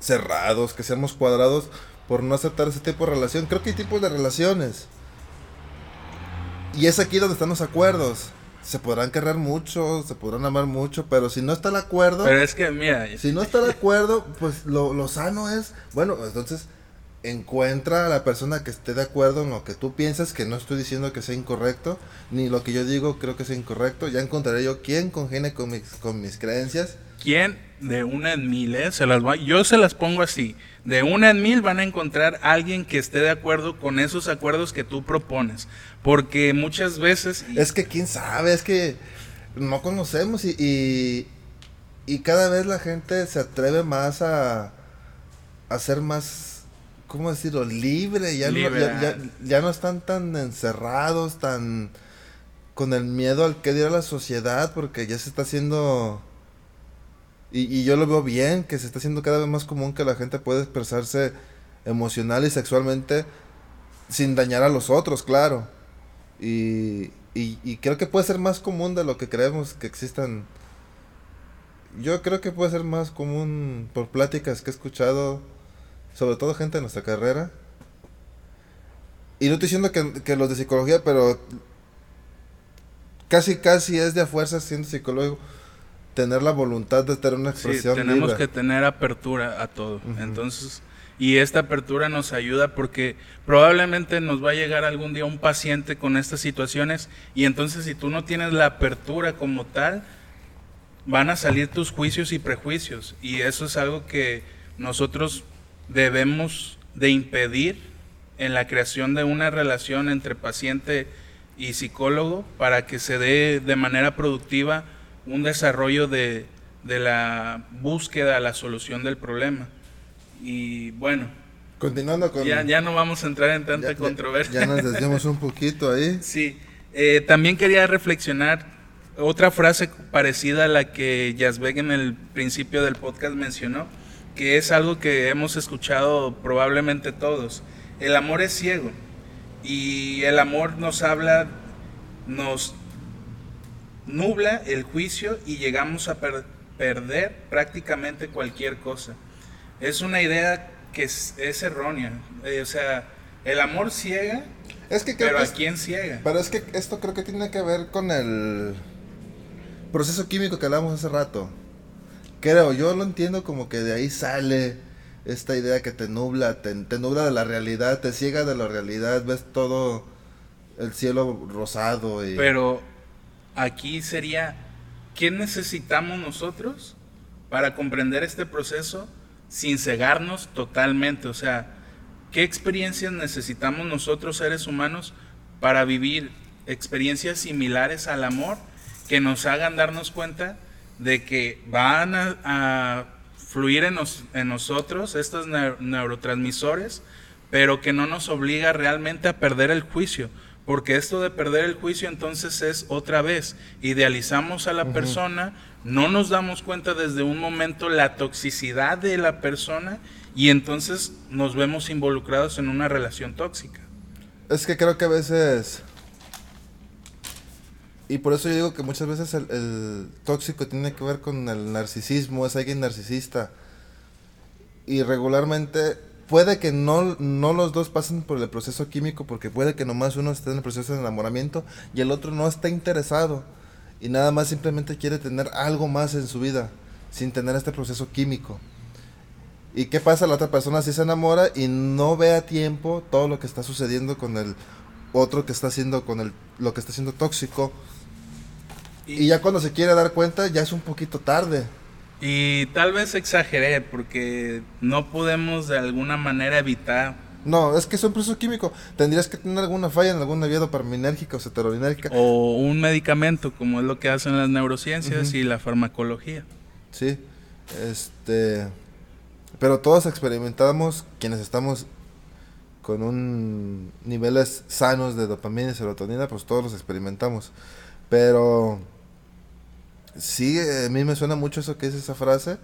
cerrados, que seamos cuadrados por no aceptar ese tipo de relación. Creo que hay tipos de relaciones y es aquí donde están los acuerdos. Se podrán querer mucho, se podrán amar mucho, pero si no está el acuerdo. Pero es que, mira. Si no está de acuerdo, pues lo, lo sano es. Bueno, entonces encuentra a la persona que esté de acuerdo en lo que tú piensas, que no estoy diciendo que sea incorrecto, ni lo que yo digo creo que sea incorrecto. Ya encontraré yo quién congene con mis, con mis creencias. ¿Quién de una en mil, eh? Se las va, yo se las pongo así. De una en mil van a encontrar alguien que esté de acuerdo con esos acuerdos que tú propones. Porque muchas veces... Es que quién sabe, es que no conocemos y, y, cada vez la gente se atreve más a, a ser más, ¿cómo decirlo? Libre. Ya, No, ya, no están tan encerrados, tan con el miedo al que dirá la sociedad, porque ya se está haciendo... Y, y, yo lo veo bien, que se está haciendo cada vez más común que la gente pueda expresarse emocional y sexualmente sin dañar a los otros, claro. Y, y, creo que puede ser más común de lo que creemos que existan. Yo creo que puede ser más común por pláticas que he escuchado, sobre todo gente de nuestra carrera. Y no estoy diciendo que, los de psicología, pero casi casi es de a fuerza siendo psicólogo tener la voluntad de tener una expresión. Sí, tenemos que tener apertura a todo. Entonces, y esta apertura nos ayuda porque probablemente nos va a llegar algún día un paciente con estas situaciones y entonces si tú no tienes la apertura como tal, van a salir tus juicios y prejuicios y eso es algo que nosotros debemos de impedir en la creación de una relación entre paciente y psicólogo para que se dé de manera productiva un desarrollo de, de la búsqueda, la solución del problema. Y bueno. Continuando con... Ya, ya no vamos a entrar en tanta controversia. Ya, nos desviamos un poquito ahí. Sí. Eh, también quería reflexionar otra frase parecida a la que Yazbek en el principio del podcast mencionó, que es algo que hemos escuchado probablemente todos. El amor es ciego y el amor nos habla, nos nubla el juicio y llegamos a perder prácticamente cualquier cosa es una idea que es, errónea. Eh, o sea, el amor ciega, es que pero ¿a quién ciega? Pero es que esto creo que tiene que ver con el proceso químico que hablamos hace rato. Creo, yo lo entiendo como que de ahí sale esta idea que te nubla, te, te nubla de la realidad, te ciega de la realidad, ves todo el cielo rosado. Y... Pero aquí sería, ¿qué necesitamos nosotros para comprender este proceso? sin cegarnos totalmente. O sea, ¿qué experiencias necesitamos nosotros seres humanos para vivir experiencias similares al amor que nos hagan darnos cuenta de que van a, fluir en, nosotros estos neurotransmisores, pero que no nos obliga realmente a perder el juicio? Porque esto de perder el juicio entonces es otra vez, idealizamos a la persona, no nos damos cuenta desde un momento la toxicidad de la persona y entonces nos vemos involucrados en una relación tóxica. Es que creo que a veces... Y por eso yo digo que muchas veces el, tóxico tiene que ver con el narcisismo, es alguien narcisista. Y regularmente puede que no, no los dos pasen por el proceso químico porque puede que nomás uno esté en el proceso de enamoramiento y el otro no está interesado y nada más simplemente quiere tener algo más en su vida sin tener este proceso químico. ¿Y qué pasa? La otra persona sí se enamora y no ve a tiempo todo lo que está sucediendo con el otro que está haciendo con el lo que está haciendo tóxico. Y, ya cuando se quiere dar cuenta ya es un poquito tarde. Y tal vez exageré porque no podemos de alguna manera evitar no, es que es un proceso químico. Tendrías que tener alguna falla en alguna vía dopaminérgica o ceterolinérgica. O un medicamento, como es lo que hacen las neurociencias y la farmacología. Sí, este... Pero todos experimentamos, quienes estamos con un niveles sanos de dopamina y serotonina, pues todos los experimentamos. Pero sí, a mí me suena mucho eso que es esa frase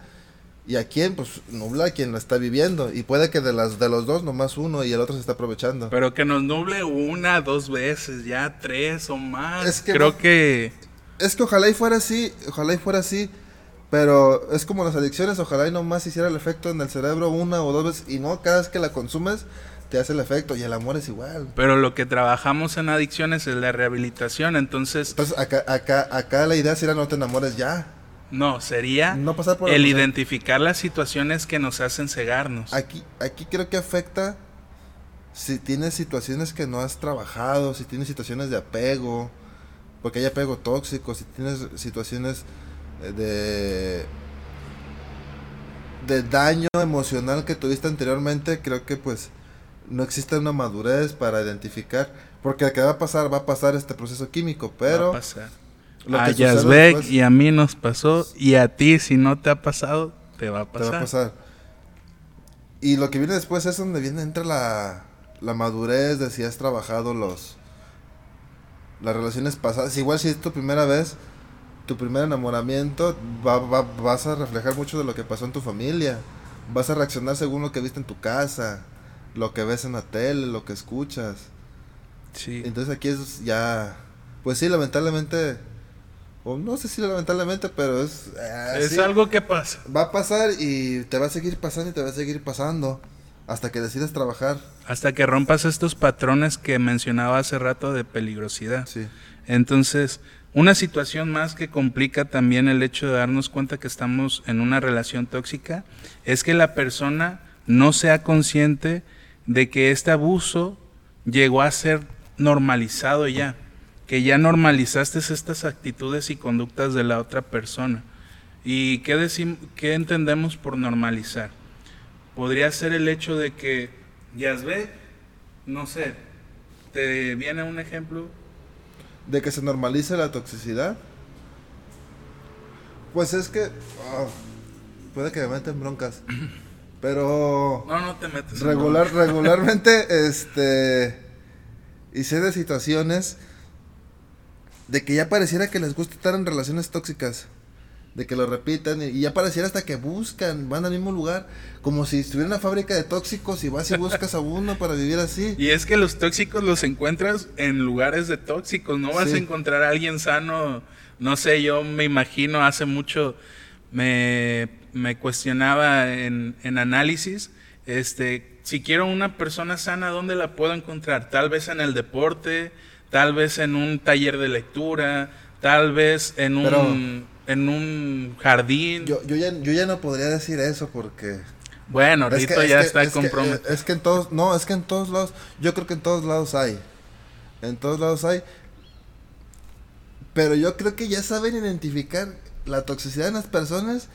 ¿Y a quién? Pues nubla a quien lo está viviendo. Y puede que de, las, de los dos, nomás uno y el otro se está aprovechando. Pero que nos nuble una, dos veces, ya tres o más. Es que Creo que... Es que ojalá y fuera así, ojalá y fuera así. Pero es como las adicciones, ojalá y nomás hiciera el efecto en el cerebro una o dos veces. Y no, cada vez que la consumes, te hace el efecto. Y el amor es igual. Pero lo que trabajamos en adicciones es la rehabilitación, entonces... Entonces acá, acá, acá la idea sería no te enamores ya. No, sería el identificar las situaciones que nos hacen cegarnos. Aquí, aquí creo que afecta si tienes situaciones que no has trabajado, si tienes situaciones de apego, porque hay apego tóxico, si tienes situaciones eh, de de daño emocional que tuviste anteriormente, creo que pues no existe una madurez para identificar, porque lo que va a pasar, va a pasar este proceso químico, pero a Yazbek y a mí nos pasó y a ti si no te ha pasado te va a pasar. Te va a pasar. Y lo que viene después es donde viene entre la, la madurez de si has trabajado los las relaciones pasadas. Igual si es tu primera vez, tu primer enamoramiento, va, va, vas a reflejar mucho de lo que pasó en tu familia. Vas a reaccionar según lo que viste en tu casa, lo que ves en la tele, lo que escuchas. Sí. Entonces aquí es ya, pues sí, lamentablemente o no sé si lamentablemente, pero es... Eh, es algo que pasa. Va a pasar y te va a seguir pasando y te va a seguir pasando hasta que decidas trabajar. Hasta que rompas estos patrones que mencionaba hace rato de peligrosidad. Sí. Entonces, una situación más que complica también el hecho de darnos cuenta que estamos en una relación tóxica es que la persona no sea consciente de que este abuso llegó a ser normalizado ya que ya normalizaste estas actitudes y conductas de la otra persona. ¿Y qué, decimos, qué entendemos por normalizar? Podría ser el hecho de que, ya ve, no sé, ¿te viene un ejemplo? ¿De que se normalice la toxicidad? Pues es que... Ah, puede que me meten broncas. Pero... No, no te metes. Regular, regularmente, este... Y sé de situaciones de que ya pareciera que les gusta estar en relaciones tóxicas. De que lo repitan y ya pareciera hasta que buscan, van al mismo lugar, como si estuviera una fábrica de tóxicos y vas y buscas a uno para vivir así. Y es que los tóxicos los encuentras en lugares de tóxicos, no vas a encontrar a alguien sano. No sé, yo me imagino hace mucho me, me cuestionaba en, en análisis, este, si quiero una persona sana, ¿dónde la puedo encontrar? Tal vez en el deporte, tal vez en un taller de lectura, tal vez en un, en un jardín. Yo, yo, ya, yo ya no podría decir eso porque... Bueno, Rito ya está comprometido. es que en todos, no, es que en todos lados, yo creo que en todos lados hay. En todos lados hay. Pero yo creo que ya saben identificar la toxicidad en las personas.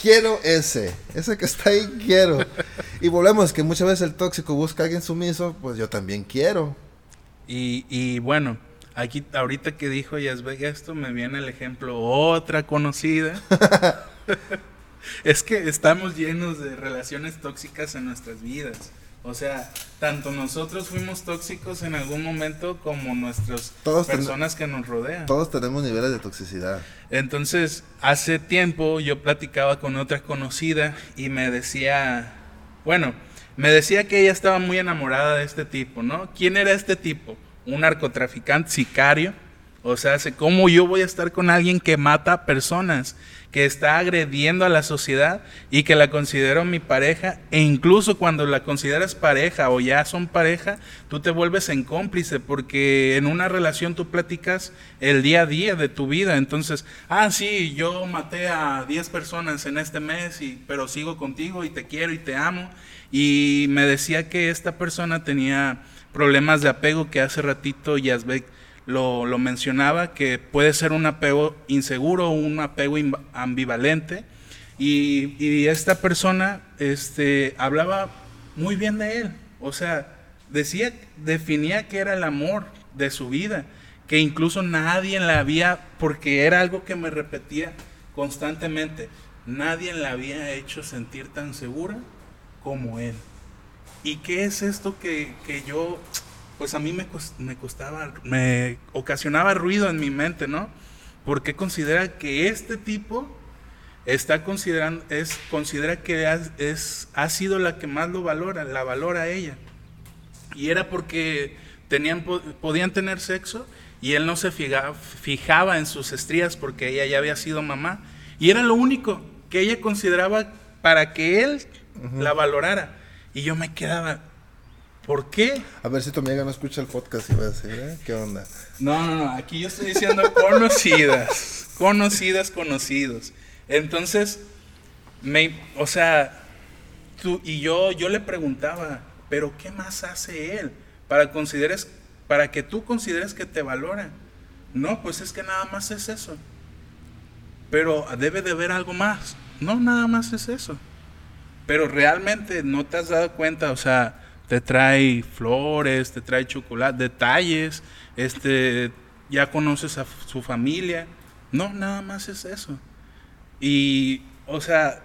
Quiero ese, ese que está ahí quiero. y volvemos que muchas veces el tóxico busca a alguien sumiso, pues yo también quiero. Y, y bueno, aquí ahorita que dijo Yasbeg esto, me viene el ejemplo otra conocida. es que estamos llenos de relaciones tóxicas en nuestras vidas. O sea, tanto nosotros fuimos tóxicos en algún momento como nuestras personas que nos rodean. Todos tenemos niveles de toxicidad. Entonces, hace tiempo yo platicaba con otra conocida y me decía, bueno, me decía que ella estaba muy enamorada de este tipo, ¿no? ¿Quién era este tipo? Un narcotraficante, sicario, O sea, ¿cómo yo voy a estar con alguien que mata personas, que está agrediendo a la sociedad y que la considero mi pareja? E incluso cuando la consideras pareja o ya son pareja, tú te vuelves en cómplice porque en una relación tú platicas el día a día de tu vida. Entonces, ah, sí, yo maté a 10 personas en este mes, y, pero sigo contigo y te quiero y te amo. Y me decía que esta persona tenía problemas de apego que hace ratito Yazbek lo, mencionaba, que puede ser un apego inseguro un apego ambivalente. Y, y, esta persona este, hablaba muy bien de él. O sea, decía, definía que era el amor de su vida, que incluso nadie la había, porque era algo que me repetía constantemente, nadie la había hecho sentir tan segura como él. ¿Y qué es esto que, que yo pues a mí me, me costaba, me ocasionaba ruido en mi mente, ¿no? Porque considera que este tipo está considerando, es, considera que es, ha sido la que más lo valora, la valora a ella. Y era porque tenían, podían tener sexo y él no se fijaba, fijaba en sus estrías porque ella ya había sido mamá. Y era lo único que ella consideraba para que él la valorara. Y yo me quedaba, ¿Por qué? A ver si tu amiga no escucha el podcast y va a decir, ¿eh? ¿qué onda? No, no, no, aquí yo estoy diciendo conocidas, conocidas, conocidos. Entonces, me, o sea, tú y yo, yo le preguntaba, pero ¿qué más hace él para consideres, para que tú consideres que te valora? No, pues es que nada más es eso. Pero debe de haber algo más. No, nada más es eso. Pero realmente no te has dado cuenta, o sea, te trae flores, te trae chocolate, detalles, este, ya conoces a su familia. No, nada más es eso. Y, o sea,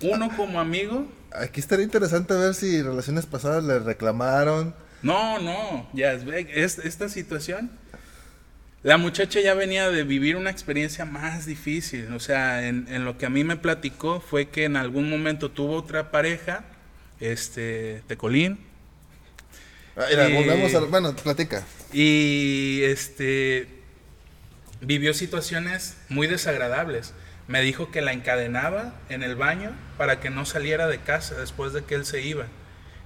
uno como amigo. Aquí estaría interesante ver si relaciones pasadas le reclamaron. No, no, ya es, esta situación. La muchacha ya venía de vivir una experiencia más difícil. O sea, en, en lo que a mí me platicó fue que en algún momento tuvo otra pareja este, Tecolín. Ah, volvemos a, bueno, platica. Y este vivió situaciones muy desagradables. Me dijo que la encadenaba en el baño para que no saliera de casa después de que él se iba.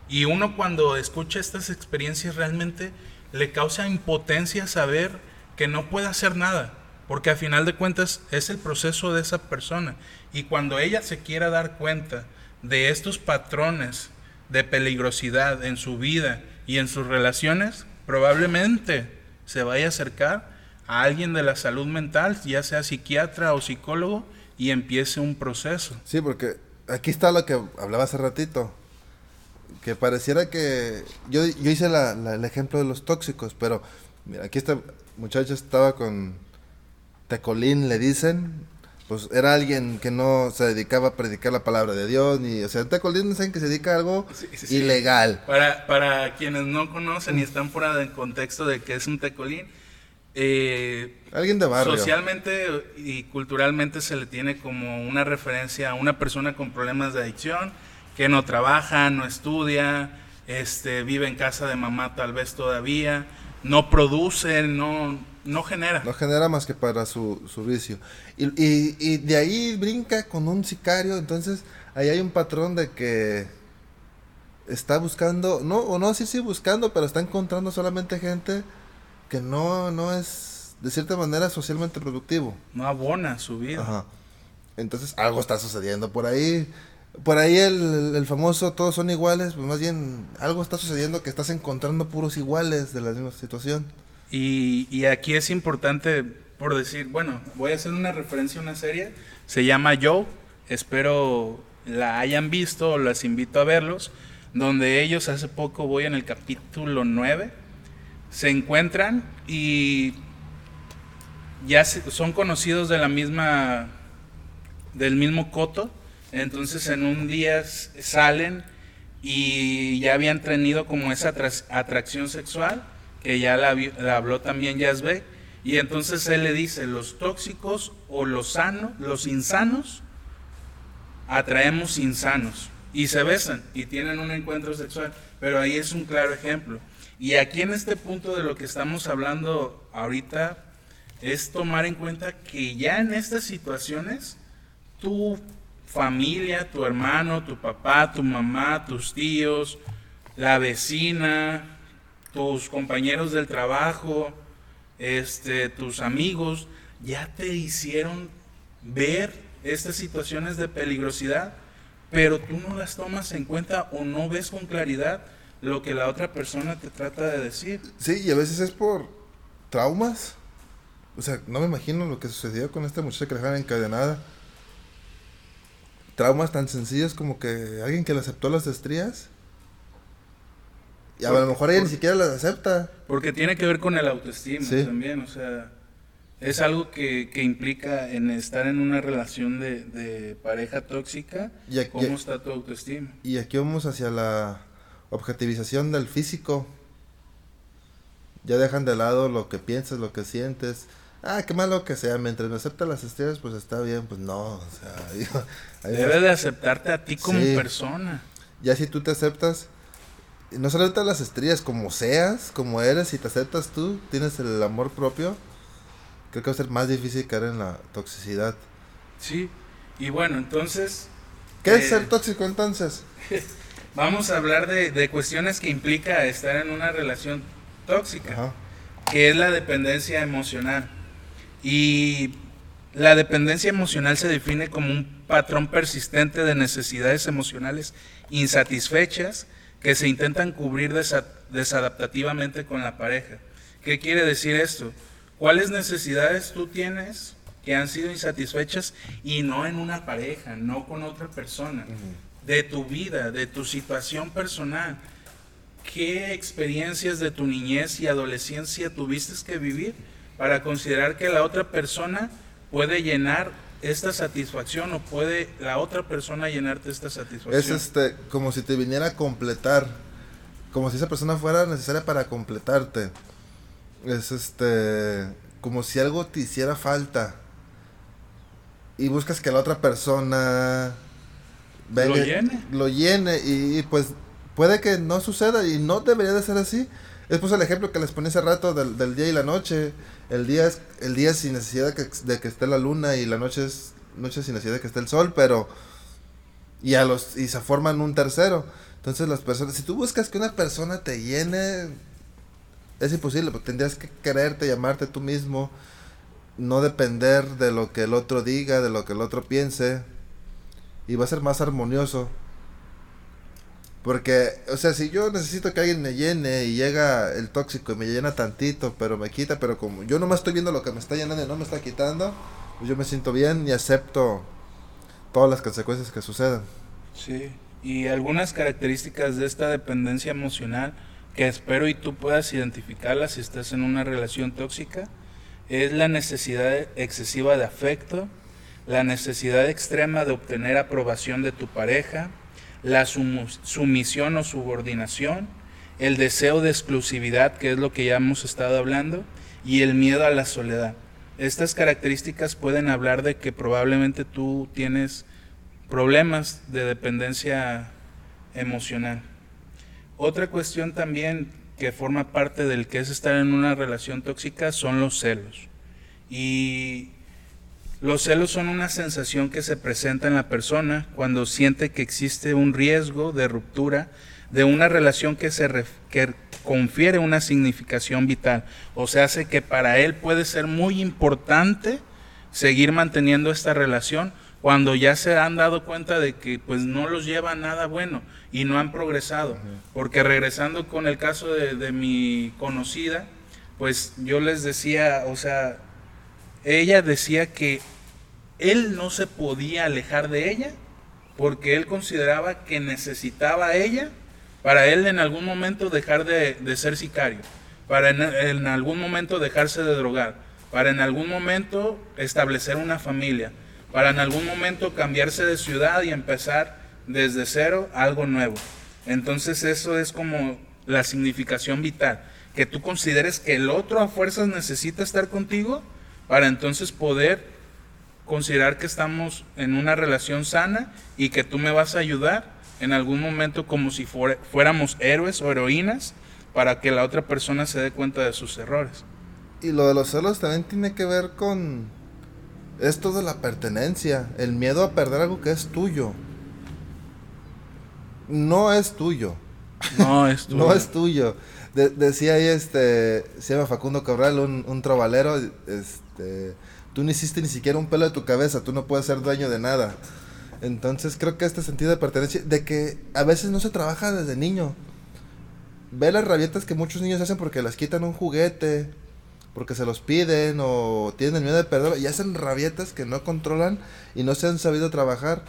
Y uno cuando escucha estas experiencias realmente le causa impotencia saber que no puede hacer nada, porque a final de cuentas es el proceso de esa persona. Y cuando ella se quiera dar cuenta de estos patrones de peligrosidad en su vida y en sus relaciones, probablemente se vaya a acercar a alguien de la salud mental, ya sea psiquiatra o psicólogo, y empiece un proceso. Sí, porque aquí está lo que hablaba hace ratito, que pareciera que yo, yo hice el ejemplo de los tóxicos, pero mira, aquí esta muchacha estaba con Tecolín, le dicen, pues era alguien que no se dedicaba a predicar la palabra de Dios, ni, o sea, Tecolín saben que se dedica a algo ilegal. Para, para quienes no conocen y están fuera del contexto de que es un tecolín, eh, alguien de barrio. Socialmente y culturalmente se le tiene como una referencia a una persona con problemas de adicción, que no trabaja, no estudia, este, vive en casa de mamá tal vez todavía, no produce, no no genera. No genera más que para su, su vicio. Y, y, y, de ahí brinca con un sicario, entonces ahí hay un patrón de que está buscando, no, o no, sí, sí, buscando, pero está encontrando solamente gente que no, no es, de cierta manera, socialmente productivo. No abona su vida. Ajá. Entonces algo está sucediendo por ahí. Por ahí el, el, famoso todos son iguales, pues más bien algo está sucediendo que estás encontrando puros iguales de la misma situación. Y, aquí es importante por decir, bueno, voy a hacer una referencia a una serie, se llama Joe, espero la hayan visto, las invito a verlos, donde ellos hace poco, voy en el capítulo 9, se encuentran y ya son conocidos de la misma, del mismo coto, entonces en un día salen y ya habían tenido como esa atracción sexual que ya la, habló también Yazbek, y entonces él le dice, los tóxicos o los sanos, los insanos, atraemos insanos, y se besan, y tienen un encuentro sexual, pero ahí es un claro ejemplo. Y aquí en este punto de lo que estamos hablando ahorita, es tomar en cuenta que ya en estas situaciones tu familia, tu hermano, tu papá, tu mamá, tus tíos, la vecina, tus compañeros del trabajo, este, tus amigos, ya te hicieron ver estas situaciones de peligrosidad, pero tú no las tomas en cuenta o no ves con claridad lo que la otra persona te trata de decir. Sí, y a veces es por traumas. O sea, no me imagino lo que sucedió con esta muchacha que dejaron encadenada. Traumas tan sencillos como que alguien que le aceptó las estrías. Y a lo mejor ella ni siquiera las acepta. Porque tiene que ver con el autoestima también, o sea, es algo que, que, implica en estar en una relación de, de pareja tóxica. Y ¿Cómo está tu autoestima? Y aquí vamos hacia la objetivización del físico. Ya dejan de lado lo que piensas, lo que sientes. Ah, qué malo que sea, mientras me acepta las estrellas, pues está bien, pues no, o sea, Debe de aceptarte a ti como persona. Ya si tú te aceptas, no solamente las estrellas, como seas, como eres, si te aceptas tú, tienes el amor propio, creo que va a ser más difícil caer en la toxicidad. Sí, y bueno, entonces... ¿Qué es ser eh, tóxico entonces? vamos a hablar de, cuestiones que implica estar en una relación tóxica, que es la dependencia emocional. Y la dependencia emocional se define como un patrón persistente de necesidades emocionales insatisfechas que se intentan cubrir desadaptativamente con la pareja. ¿Qué quiere decir esto? ¿Cuáles necesidades tú tienes que han sido insatisfechas y no en una pareja, no con otra persona? de tu vida, de tu situación personal. ¿Qué experiencias de tu niñez y adolescencia tuviste que vivir para considerar que la otra persona puede llenar esta satisfacción o puede la otra persona llenarte esta satisfacción? Es este, como si te viniera a completar, como si esa persona fuera necesaria para completarte. Es este, como si algo te hiciera falta y buscas que la otra persona lo llene. Lo llene y, pues puede que no suceda y no debería de ser así. Es pues el ejemplo que les ponía hace rato del, día y la noche. El día es el día sin necesidad de que, esté la luna y la noche es noche sin necesidad de que esté el sol, pero y a los y se forman un tercero. Entonces las personas, si tú buscas que una persona te llene, es imposible, porque tendrías que quererte, llamarte tú mismo, no depender de lo que el otro diga, de lo que el otro piense y va a ser más armonioso. Porque, o sea, si yo necesito que alguien me llene y llega el tóxico y me llena tantito, pero me quita, pero como yo nomás estoy viendo lo que me está llenando y no me está quitando, pues yo me siento bien y acepto todas las consecuencias que sucedan. Sí, y algunas características de esta dependencia emocional que espero y tú puedas identificarlas si estás en una relación tóxica es la necesidad excesiva de afecto, la necesidad extrema de obtener aprobación de tu pareja, la sumisión o subordinación, el deseo de exclusividad, que es lo que ya hemos estado hablando, y el miedo a la soledad. Estas características pueden hablar de que probablemente tú tienes problemas de dependencia emocional. Otra cuestión también que forma parte del que es estar en una relación tóxica son los celos. Y los celos son una sensación que se presenta en la persona cuando siente que existe un riesgo de ruptura de una relación que, se que confiere una significación vital. O sea, hace que para él puede ser muy importante seguir manteniendo esta relación cuando ya se han dado cuenta de que pues no los lleva a nada bueno y no han progresado. Porque regresando con el caso de, de mi conocida, pues yo les decía, o sea, ella decía que él no se podía alejar de ella porque él consideraba que necesitaba ella para él en algún momento dejar de, ser sicario, para en, algún momento dejarse de drogar, para en algún momento establecer una familia, para en algún momento cambiarse de ciudad y empezar desde cero algo nuevo. Entonces eso es como la significación vital, que tú consideres que el otro a fuerzas necesita estar contigo para entonces poder considerar que estamos en una relación sana y que tú me vas a ayudar en algún momento como si fuéramos héroes o heroínas para que la otra persona se dé cuenta de sus errores. Y lo de los celos también tiene que ver con esto de la pertenencia, el miedo a perder algo que es tuyo. No es tuyo. No es tuyo. no es tuyo. decía ahí, este, se llama Facundo Cabral, un, un trovalero, este, tú no hiciste ni siquiera un pelo de tu cabeza, tú no puedes ser dueño de nada. Entonces creo que este sentido de pertenencia, de que a veces no se trabaja desde niño. Ve las rabietas que muchos niños hacen porque les quitan un juguete, porque se los piden o tienen miedo de perderlo y hacen rabietas que no controlan y no se han sabido trabajar.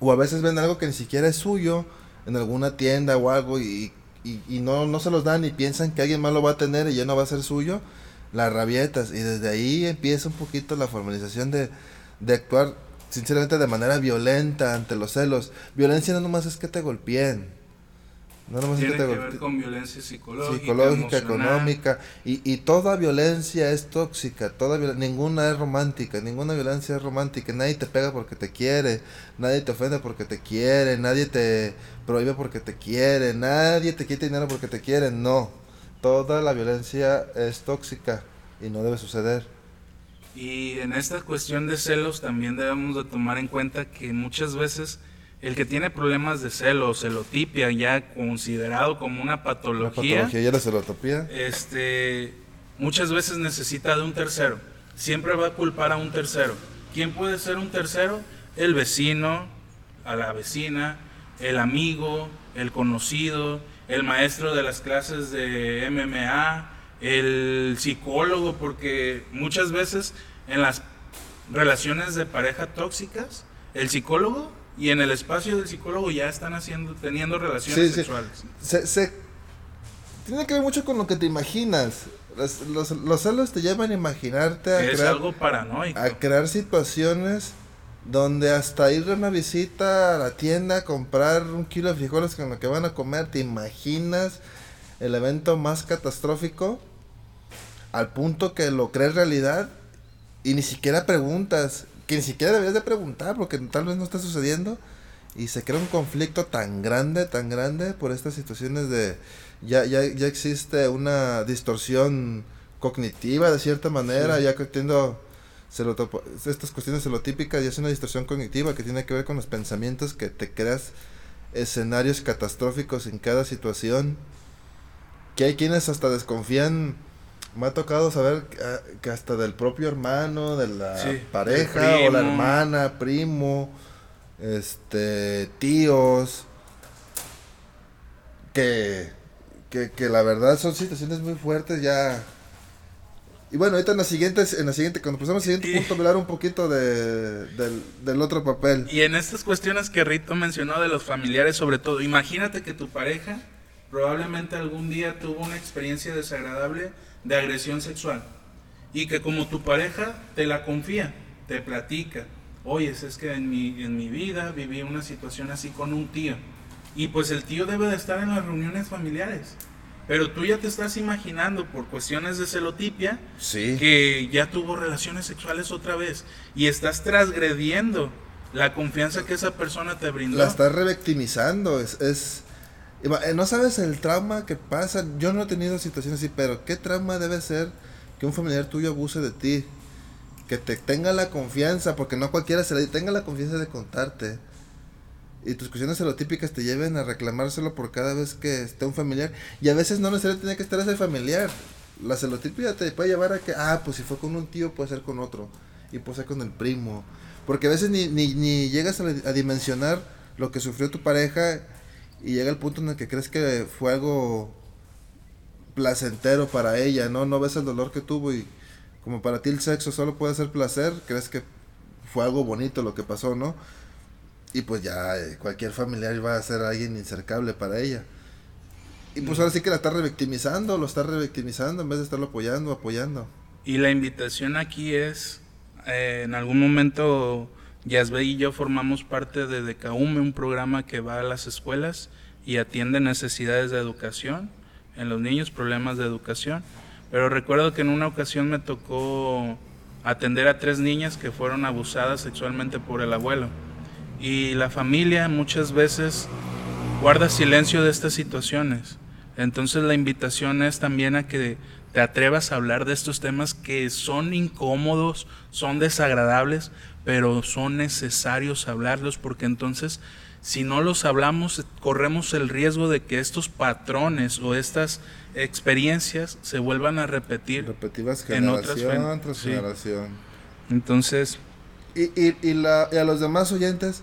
O a veces ven algo que ni siquiera es suyo en alguna tienda o algo y, y, no, no se los dan y piensan que alguien más lo va a tener y ya no va a ser suyo. Las rabietas. Y desde ahí empieza un poquito la formalización de, de actuar sinceramente de manera violenta ante los celos. Violencia no nomás es que te golpeen. No nomás Tiene es que, te que ver con violencia psicológica, psicológica económica. Y, y, toda violencia es tóxica. Toda ninguna es romántica. Ninguna violencia es romántica. Nadie te pega porque te quiere. Nadie te ofende porque te quiere. Nadie te prohíbe porque te quiere. Nadie te quita dinero porque te quiere. No. Toda la violencia es tóxica y no debe suceder. Y en esta cuestión de celos también debemos de tomar en cuenta que muchas veces el que tiene problemas de celos, celotipia, ya considerado como una patología, patología ya la este, muchas veces necesita de un tercero. Siempre va a culpar a un tercero. ¿Quién puede ser un tercero? El vecino, a la vecina, el amigo, el conocido, el maestro de las clases de MMA, el psicólogo, porque muchas veces en las relaciones de pareja tóxicas, el psicólogo y en el espacio del psicólogo ya están haciendo, teniendo relaciones sexuales. Se, tiene que ver mucho con lo que te imaginas. Los, los, celos te llevan a imaginarte a crear, algo paranoico. a crear situaciones donde hasta ir a una visita a la tienda a comprar un kilo de frijoles con lo que van a comer, te imaginas el evento más catastrófico al punto que lo crees realidad y ni siquiera preguntas, que ni siquiera deberías de preguntar porque tal vez no está sucediendo. Y se crea un conflicto tan grande, tan grande por estas situaciones de ya ya ya existe una distorsión cognitiva de cierta manera, ya que entiendo estas cuestiones celotípicas ya es una distorsión cognitiva que tiene que ver con los pensamientos que te creas escenarios catastróficos en cada situación. Que hay quienes hasta desconfían me ha tocado saber que hasta del propio hermano, de la pareja o la hermana, primo, este, tíos, que, que, que, la verdad son situaciones muy fuertes ya. Y bueno, ahorita en la siguiente, en la siguiente, cuando pasamos al siguiente punto, hablar un poquito de, del, del otro papel. Y en estas cuestiones que Rito mencionó de los familiares sobre todo, imagínate que tu pareja probablemente algún día tuvo una experiencia desagradable de agresión sexual y que como tu pareja te la confía, te platica, oye, es que en mi, en mi vida viví una situación así con un tío y pues el tío debe de estar en las reuniones familiares. Pero tú ya te estás imaginando por cuestiones de celotipia que ya tuvo relaciones sexuales otra vez y estás transgrediendo la confianza que esa persona te brindó. La estás revictimizando, es, es eh, no sabes el trauma que pasa. Yo no he tenido situaciones así, pero ¿qué trauma debe ser que un familiar tuyo abuse de ti? Que te tenga la confianza, porque no cualquiera se le tenga la confianza de contarte. Y tus cuestiones celotípicas te lleven a reclamárselo por cada vez que esté un familiar. Y a veces no necesariamente tiene que estar ese familiar. La celotípica te puede llevar a que, ah, pues si fue con un tío, puede ser con otro. Y puede ser con el primo. Porque a veces ni, ni, ni llegas a, a dimensionar lo que sufrió tu pareja y llega el punto en el que crees que fue algo placentero para ella, ¿no? No ves el dolor que tuvo y como para ti el sexo solo puede ser placer, crees que fue algo bonito lo que pasó, ¿no? Y pues ya eh, cualquier familiar va a ser alguien incercable para ella. Y pues ahora sí que la está revictimizando, lo está revictimizando en vez de estarlo apoyando, apoyando. Y la invitación aquí es, eh, en algún momento Yasbe y yo formamos parte de Decaume, un programa que va a las escuelas y atiende necesidades de educación en los niños, problemas de educación. Pero recuerdo que en una ocasión me tocó atender a tres niñas que fueron abusadas sexualmente por el abuelo. Y la familia muchas veces guarda silencio de estas situaciones. Entonces la invitación es también a que te atrevas a hablar de estos temas que son incómodos, son desagradables, pero son necesarios hablarlos porque entonces si no los hablamos corremos el riesgo de que estos patrones o estas experiencias se vuelvan a repetir Repetidas en otras tras generación. Entonces... Y, y, y, la, y, a los demás oyentes,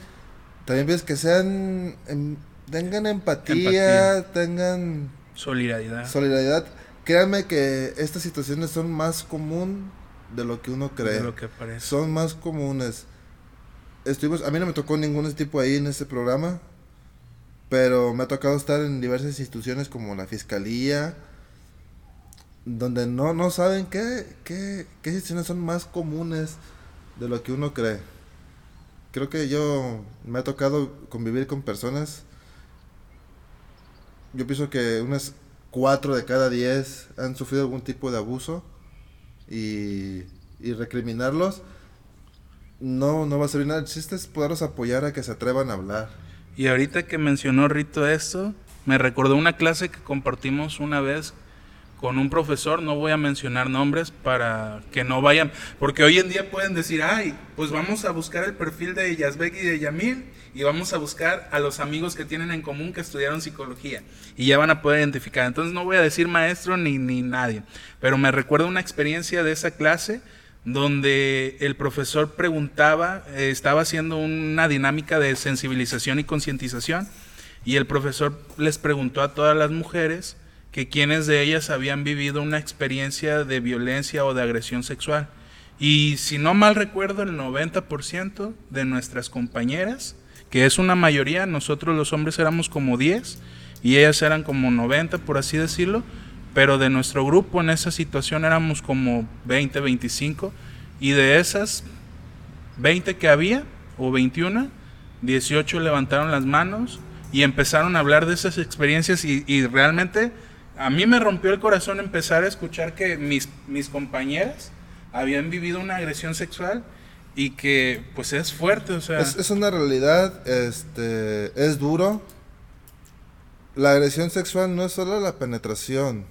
también ves que sean, em, tengan empatía, tengan... Solidaridad. Solidaridad. Créanme que estas situaciones son más común de lo que uno cree. De lo que parece. Son más comunes. Estuvimos, a mí no me tocó ningún tipo ahí en este programa, pero me ha tocado estar en diversas instituciones como la fiscalía, donde no, no saben qué, qué, qué situaciones son más comunes de lo que uno cree. Creo que yo me ha tocado convivir con personas. Yo pienso que unas cuatro de cada diez han sufrido algún tipo de abuso y, y recriminarlos no, no va a servir nada. El chiste es poderlos apoyar a que se atrevan a hablar. Y ahorita que mencionó Rito esto, me recordó una clase que compartimos una vez con un profesor, no voy a mencionar nombres para que no vayan, porque hoy en día pueden decir, ay, pues vamos a buscar el perfil de Yazbek y de Yamil y vamos a buscar a los amigos que tienen en común que estudiaron psicología y ya van a poder identificar. Entonces no voy a decir maestro ni, ni nadie, pero me recuerdo una experiencia de esa clase donde el profesor preguntaba, eh, estaba haciendo una dinámica de sensibilización y concientización, y el profesor les preguntó a todas las mujeres que quienes de ellas habían vivido una experiencia de violencia o de agresión sexual. Y si no mal recuerdo, el 90% de nuestras compañeras, que es una mayoría, nosotros los hombres éramos como 10 y ellas eran como 90, por así decirlo, pero de nuestro grupo en esa situación éramos como 20, 25 y de esas 20 que había o 21, 18 levantaron las manos y empezaron a hablar de esas experiencias y, realmente a mí me rompió el corazón empezar a escuchar que mis, mis compañeras habían vivido una agresión sexual y que pues es fuerte, o sea... Es, es una realidad, este, es duro. La agresión sexual no es solo la penetración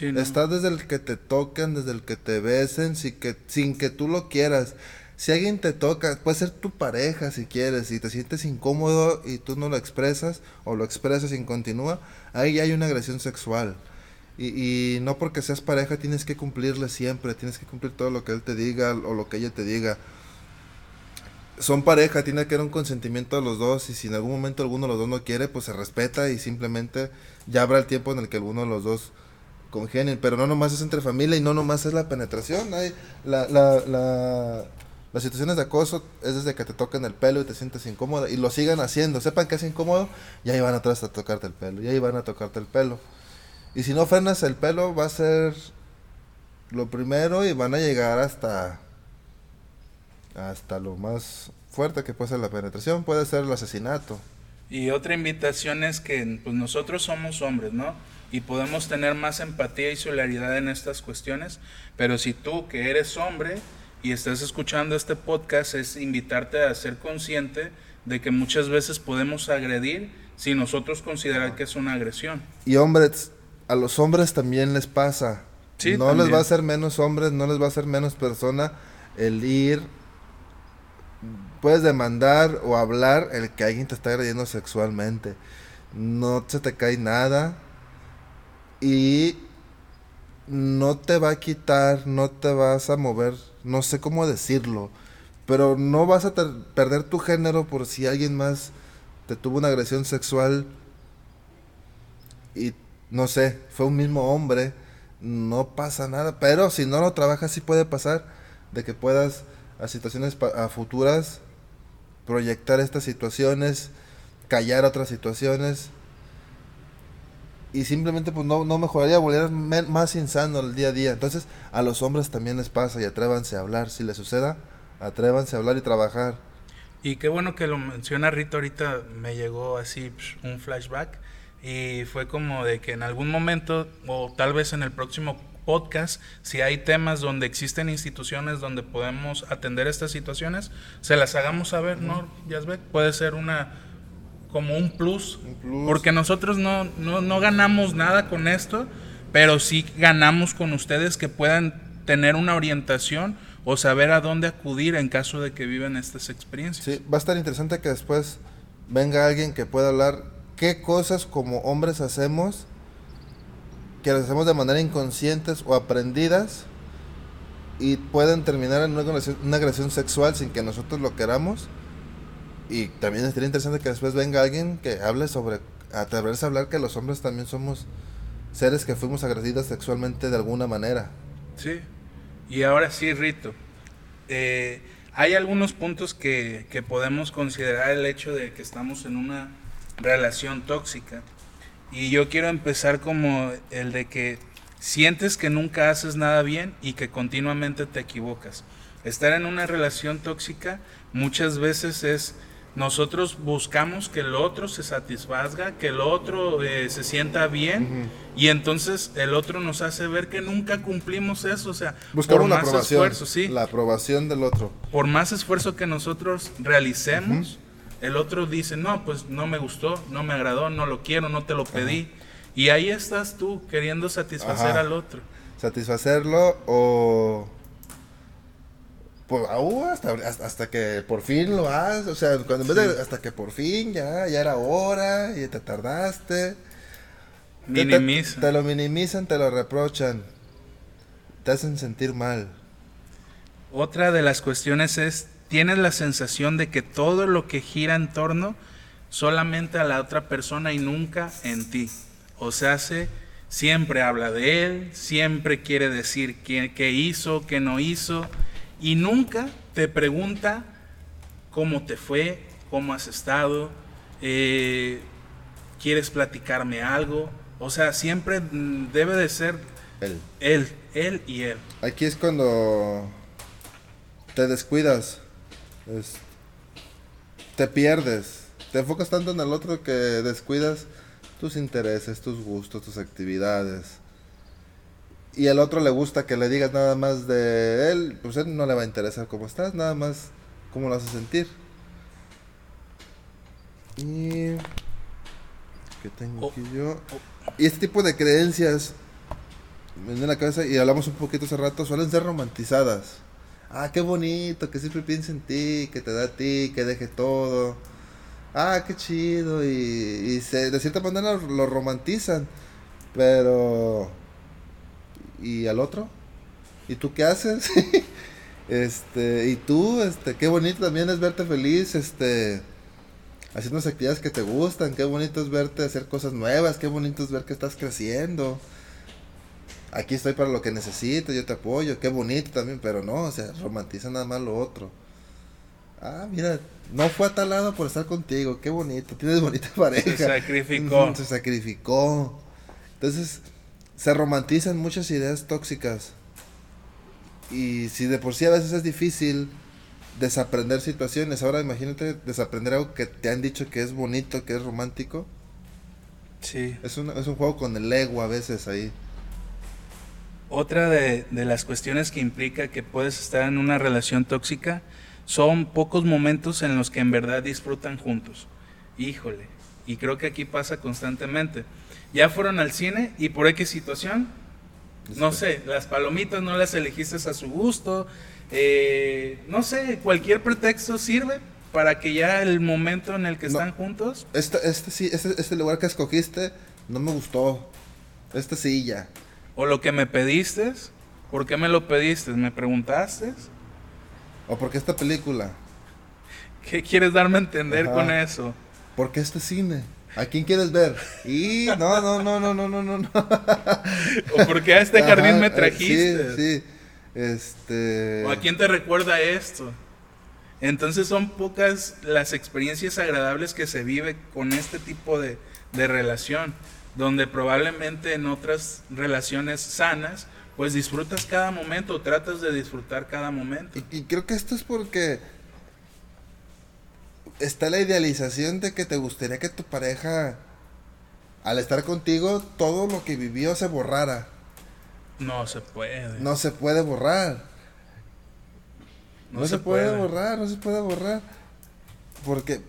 Está desde el que te toquen, desde el que te besen, sin que, sin que tú lo quieras. Si alguien te toca, puede ser tu pareja si quieres, y te sientes incómodo y tú no lo expresas o lo expresas y continúa, ahí hay una agresión sexual. Y, y, no porque seas pareja tienes que cumplirle siempre, tienes que cumplir todo lo que él te diga o lo que ella te diga. Son pareja, tiene que haber un consentimiento de los dos y si en algún momento alguno de los dos no quiere, pues se respeta y simplemente ya habrá el tiempo en el que alguno de los dos congenien, pero no nomás es entre familia y no nomás es la penetración. Hay la, la, la, las situaciones de acoso es desde que te toquen el pelo y te sientes incómoda y lo sigan haciendo. Sepan que es incómodo y ahí van atrás a tocarte el pelo y ahí van a tocarte el pelo. Y si no frenas el pelo va a ser lo primero y van a llegar hasta hasta lo más fuerte que puede ser la penetración, puede ser el asesinato. Y otra invitación es que pues nosotros somos hombres, ¿no? y podemos tener más empatía y solidaridad en estas cuestiones, pero si tú que eres hombre y estás escuchando este podcast es invitarte a ser consciente de que muchas veces podemos agredir si nosotros considerar que es una agresión. Y hombres, a los hombres también les pasa. no les va a hacer menos hombres, no les va a hacer menos persona el ir puedes demandar o hablar el que alguien te está agrediendo sexualmente. No se te cae nada, y no te va a quitar, no te vas a mover, no sé cómo decirlo, pero no vas a perder tu género por si alguien más te tuvo una agresión sexual y no sé, fue un mismo hombre, no pasa nada, pero si no lo trabajas sí puede pasar de que puedas a situaciones a futuras proyectar estas situaciones, callar otras situaciones y simplemente pues no, no mejoraría, volver más insano el día a día. Entonces a los hombres también les pasa y atrévanse a hablar. Si les suceda, atrévanse a hablar y trabajar. Y qué bueno que lo menciona Rito, ahorita me llegó así un flashback y fue como de que en algún momento o tal vez en el próximo podcast, si hay temas donde existen instituciones donde podemos atender estas situaciones, se las hagamos saber, ¿no? Yasbek, puede ser una como un plus, porque nosotros no, no, no, ganamos nada con esto, pero sí ganamos con ustedes que puedan tener una orientación o saber a dónde acudir en caso de que vivan estas experiencias. Sí, va a estar interesante que después venga alguien que pueda hablar qué cosas como hombres hacemos, que las hacemos de manera inconscientes o aprendidas y pueden terminar en una agresión, una agresión sexual sin que nosotros lo queramos. Y también estaría interesante que después venga alguien que hable sobre, atreverse a hablar que los hombres también somos seres que fuimos agredidos sexualmente de alguna manera. Sí. Y ahora sí, Rito. Eh, hay algunos puntos que, que podemos considerar el hecho de que estamos en una relación tóxica. Y yo quiero empezar como el de que sientes que nunca haces nada bien y que continuamente te equivocas. Estar en una relación tóxica muchas veces es nosotros buscamos que el otro se satisfaga, que el otro eh, se sienta bien y entonces el otro nos hace ver que nunca cumplimos eso, o sea, por más esfuerzo, sí. La aprobación del otro. Por más esfuerzo que nosotros realicemos, el otro dice, "No, pues no me gustó, no me agradó, no lo quiero, no te lo pedí." Y ahí estás tú queriendo satisfacer al otro. Satisfacerlo o pues, hasta, hasta, que por fin lo haces, o sea, cuando en vez de hasta que por fin ya, ya era hora y te tardaste. Minimizan. Te, lo minimizan, te lo reprochan, te hacen sentir mal. Otra de las cuestiones es, tienes la sensación de que todo lo que gira en torno solamente a la otra persona y nunca en ti. O sea, se, siempre habla de él, siempre quiere decir qué, qué hizo, qué no hizo y nunca te pregunta cómo te fue, cómo has estado, eh, quieres platicarme algo. O sea, siempre debe de ser él. Él, él y él. Aquí es cuando te descuidas, te pierdes, te enfocas tanto en el otro que descuidas tus intereses, tus gustos, tus actividades y al otro le gusta que le digas nada más de él, pues él no le va a interesar cómo estás, nada más cómo lo hace sentir. Y. ¿Qué tengo aquí yo? Y este tipo de creencias me la cabeza y hablamos un poquito hace rato, suelen ser romantizadas. Ah, qué bonito, que siempre piense en ti, que te da a ti, que deje todo. Ah, qué chido. Y, y se, de cierta manera lo romantizan. Pero y al otro. ¿Y tú qué haces? este, y tú, este, qué bonito también es verte feliz, este, haciendo las actividades que te gustan, qué bonito es verte hacer cosas nuevas, qué bonito es ver que estás creciendo. Aquí estoy para lo que necesito, yo te apoyo, qué bonito también, pero no, o sea, romantiza nada más lo otro. Ah, mira, no fue a tal lado por estar contigo, qué bonito, tienes bonita pareja. Se sacrificó. Se sacrificó. Entonces, se romantizan muchas ideas tóxicas. Y si de por sí a veces es difícil desaprender situaciones, ahora imagínate desaprender algo que te han dicho que es bonito, que es romántico. Sí. Es un, es un juego con el ego a veces ahí. Otra de, de las cuestiones que implica que puedes estar en una relación tóxica son pocos momentos en los que en verdad disfrutan juntos. Híjole, y creo que aquí pasa constantemente ya fueron al cine y por X situación, no sé, las palomitas no las elegiste a su gusto, eh, no sé, cualquier pretexto sirve para que ya el momento en el que están juntos. Este, este sí, este, este lugar que escogiste no me gustó. Esta silla. O lo que me pediste, ¿por qué me lo pediste? ¿Me preguntaste? ¿O por qué esta película? ¿Qué quieres darme a entender con eso? ¿Por qué este cine? ¿A quién quieres ver? Y no, no, no, no, no, no, no. ¿O por qué a este jardín me trajiste? Sí, sí. Este. ¿O a quién te recuerda esto? Entonces son pocas las experiencias agradables que se vive con este tipo de, de relación, donde probablemente en otras relaciones sanas, pues disfrutas cada momento, tratas de disfrutar cada momento. y creo que esto es porque está la idealización de que te gustaría que tu pareja, al estar contigo, todo lo que vivió se borrara. No se puede. No se puede borrar. No, se, puede. borrar, no se puede borrar. Porque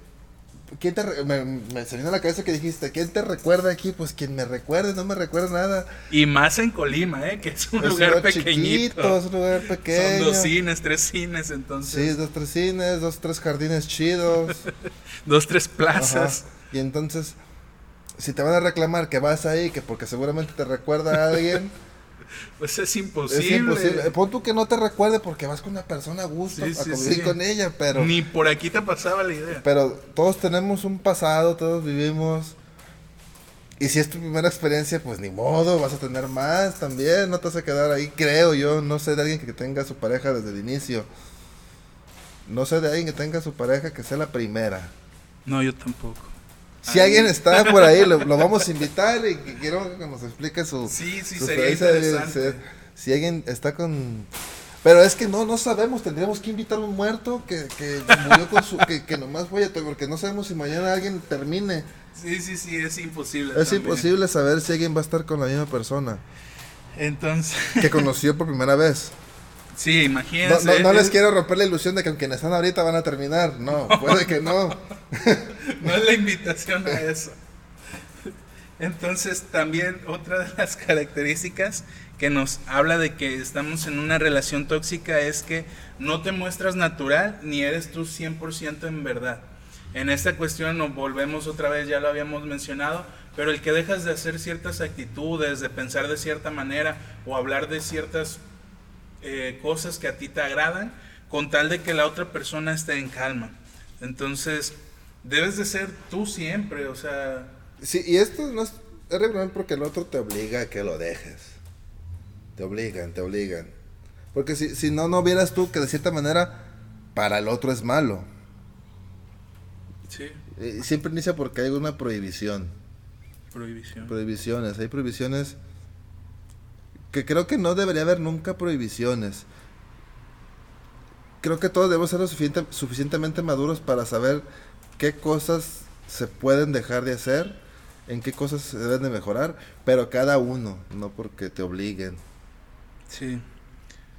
¿quién te re- me, me vino a la cabeza que dijiste, ¿quién te recuerda aquí? Pues quien me recuerde, no me recuerda nada. Y más en Colima, ¿eh? Que es un Es lugar chiquito, pequeñito. es un lugar pequeño. Son dos cines, tres cines, Sí, entonces. dos, tres cines, dos, tres jardines chidos. Dos, tres Ajá. plazas. Y entonces, si te van a reclamar que vas ahí, que porque seguramente te recuerda a alguien, Pues es es imposible. Pon tú que no te recuerde porque vas con una persona a gusto Sí, a sí, convivir sí. con ella, pero, Ni por aquí te pasaba la idea. pero todos tenemos un pasado, todos vivimos. Y si es tu primera experiencia, pues ni modo, vas a tener más también, no te vas a quedar ahí, creo yo, no sé de alguien que tenga su pareja desde el inicio. No sé de alguien que tenga su pareja que sea la primera. No, yo tampoco. Si Ay. alguien está por ahí, lo, lo vamos a invitar y quiero que nos explique su... Sí, sí, su sería de- interesante. Si, si alguien está con... Pero es que no, no sabemos, tendríamos que invitar a un muerto que, que murió con su... Que, que nomás fue, porque no sabemos si mañana alguien termine. Sí, sí, sí, es imposible. Es también. imposible saber si alguien va a estar con la misma persona Entonces, que conoció por primera vez. Sí, imagínense. no, no les es- quiero romper la ilusión de que aunque están ahorita van a terminar. No, puede que no. No es la invitación a eso. Entonces, también otra de las características que nos habla de que estamos en una relación tóxica es que no te muestras natural ni eres tú 100% en verdad. En esta cuestión nos volvemos otra vez, ya lo habíamos mencionado, pero el que dejas de hacer ciertas actitudes, de pensar de cierta manera o hablar de ciertas eh, cosas que a ti te agradan, con tal de que la otra persona esté en calma. Entonces, debes de ser tú siempre, o sea, Sí, y esto no es, es regular porque el otro te obliga a que lo dejes. Te obligan, te obligan. Porque si, si no, no vieras tú que de cierta manera para el otro es malo. sí, Eh, siempre inicia porque hay una prohibición. prohibición. Prohibiciones, hay prohibiciones que creo que no debería haber nunca prohibiciones. Creo que todos debemos ser lo suficiente- suficientemente maduros para saber qué cosas se pueden dejar de hacer, en qué cosas se deben de mejorar, pero cada uno, no porque te obliguen. Sí.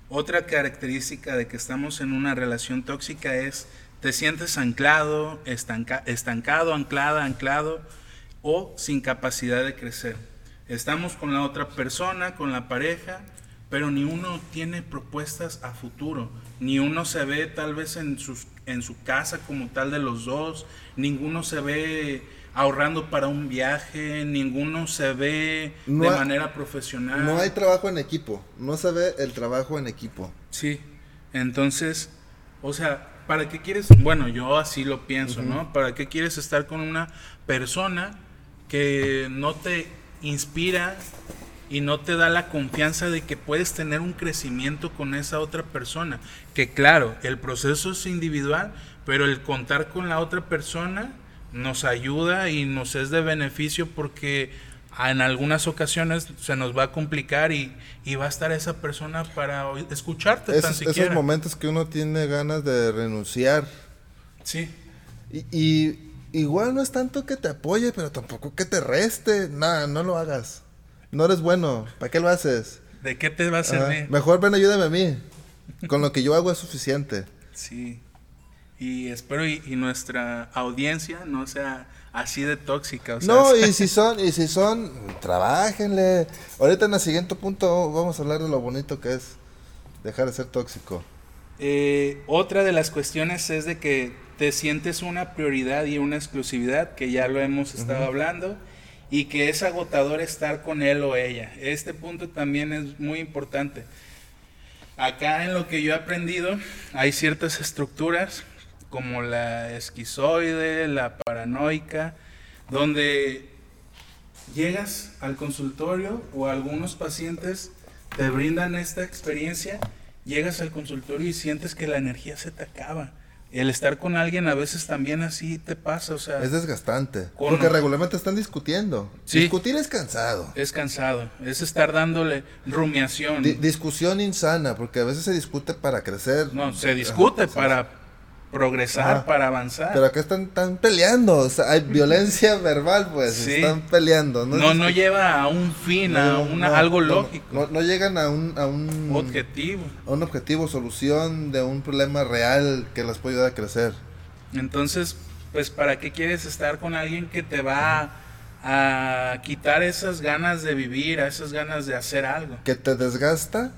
Otra característica de que estamos en una relación tóxica es te sientes anclado, estanca- estancado, anclada, anclado o sin capacidad de crecer. Estamos con la otra persona, con la pareja, pero ni uno tiene propuestas a futuro, ni uno se ve tal vez en, sus, en su casa como tal de los dos, ninguno se ve ahorrando para un viaje, ninguno se ve No de hay- manera profesional. No hay trabajo en equipo, no se ve el trabajo en equipo. Sí, entonces, o sea, ¿para qué quieres? Bueno, yo así lo pienso, ¿no? ¿Para qué quieres estar con una persona que no te inspira y no te da la confianza de que puedes tener un crecimiento con esa otra persona? Que claro, el proceso es individual, pero el contar con la otra persona nos ayuda y nos es de beneficio porque en algunas ocasiones se nos va a complicar y, y va a estar esa persona para escucharte tan Esos, momentos que uno tiene ganas de renunciar. Sí, Y, y igual no es tanto que te apoye, pero tampoco que te reste. Nada, no lo hagas. No eres bueno. ¿Para qué lo haces? ¿de qué te va a servir? Mejor ven, ayúdame a mí. Con lo que yo hago es suficiente. Sí. Y espero y, y nuestra audiencia no sea así de tóxica. O sea, No, y si son, y si son, trabajenle. Ahorita en el siguiente punto vamos a hablar de lo bonito que es dejar de ser tóxico. Eh, otra de las cuestiones es de que te sientes una prioridad y una exclusividad, que ya lo hemos estado hablando, y que es agotador estar con él o ella. Este punto también es muy importante. Acá en lo que yo he aprendido hay ciertas estructuras como la esquizoide, la paranoica, donde llegas al consultorio o algunos pacientes te brindan esta experiencia, llegas al consultorio y sientes que la energía se te acaba. El estar con alguien a veces también así te pasa, o sea, Es desgastante. Con- Porque regularmente están discutiendo. Sí. Discutir es cansado. es cansado, es estar dándole rumiación. Di- discusión insana, porque a veces se discute para crecer. no, se discute Ajá, para progresar, Ajá. para avanzar. Pero acá están, están peleando. O sea, hay violencia verbal, pues. Sí. Están peleando. No, no, es- no lleva a un fin, a una, no, algo lógico, No, no llegan a un, a un objetivo. a un objetivo, solución de un problema real que las puede ayudar a crecer. Entonces, pues ¿para qué quieres estar con alguien que te va a, quitar esas ganas de vivir, a esas ganas de hacer algo? Que te desgasta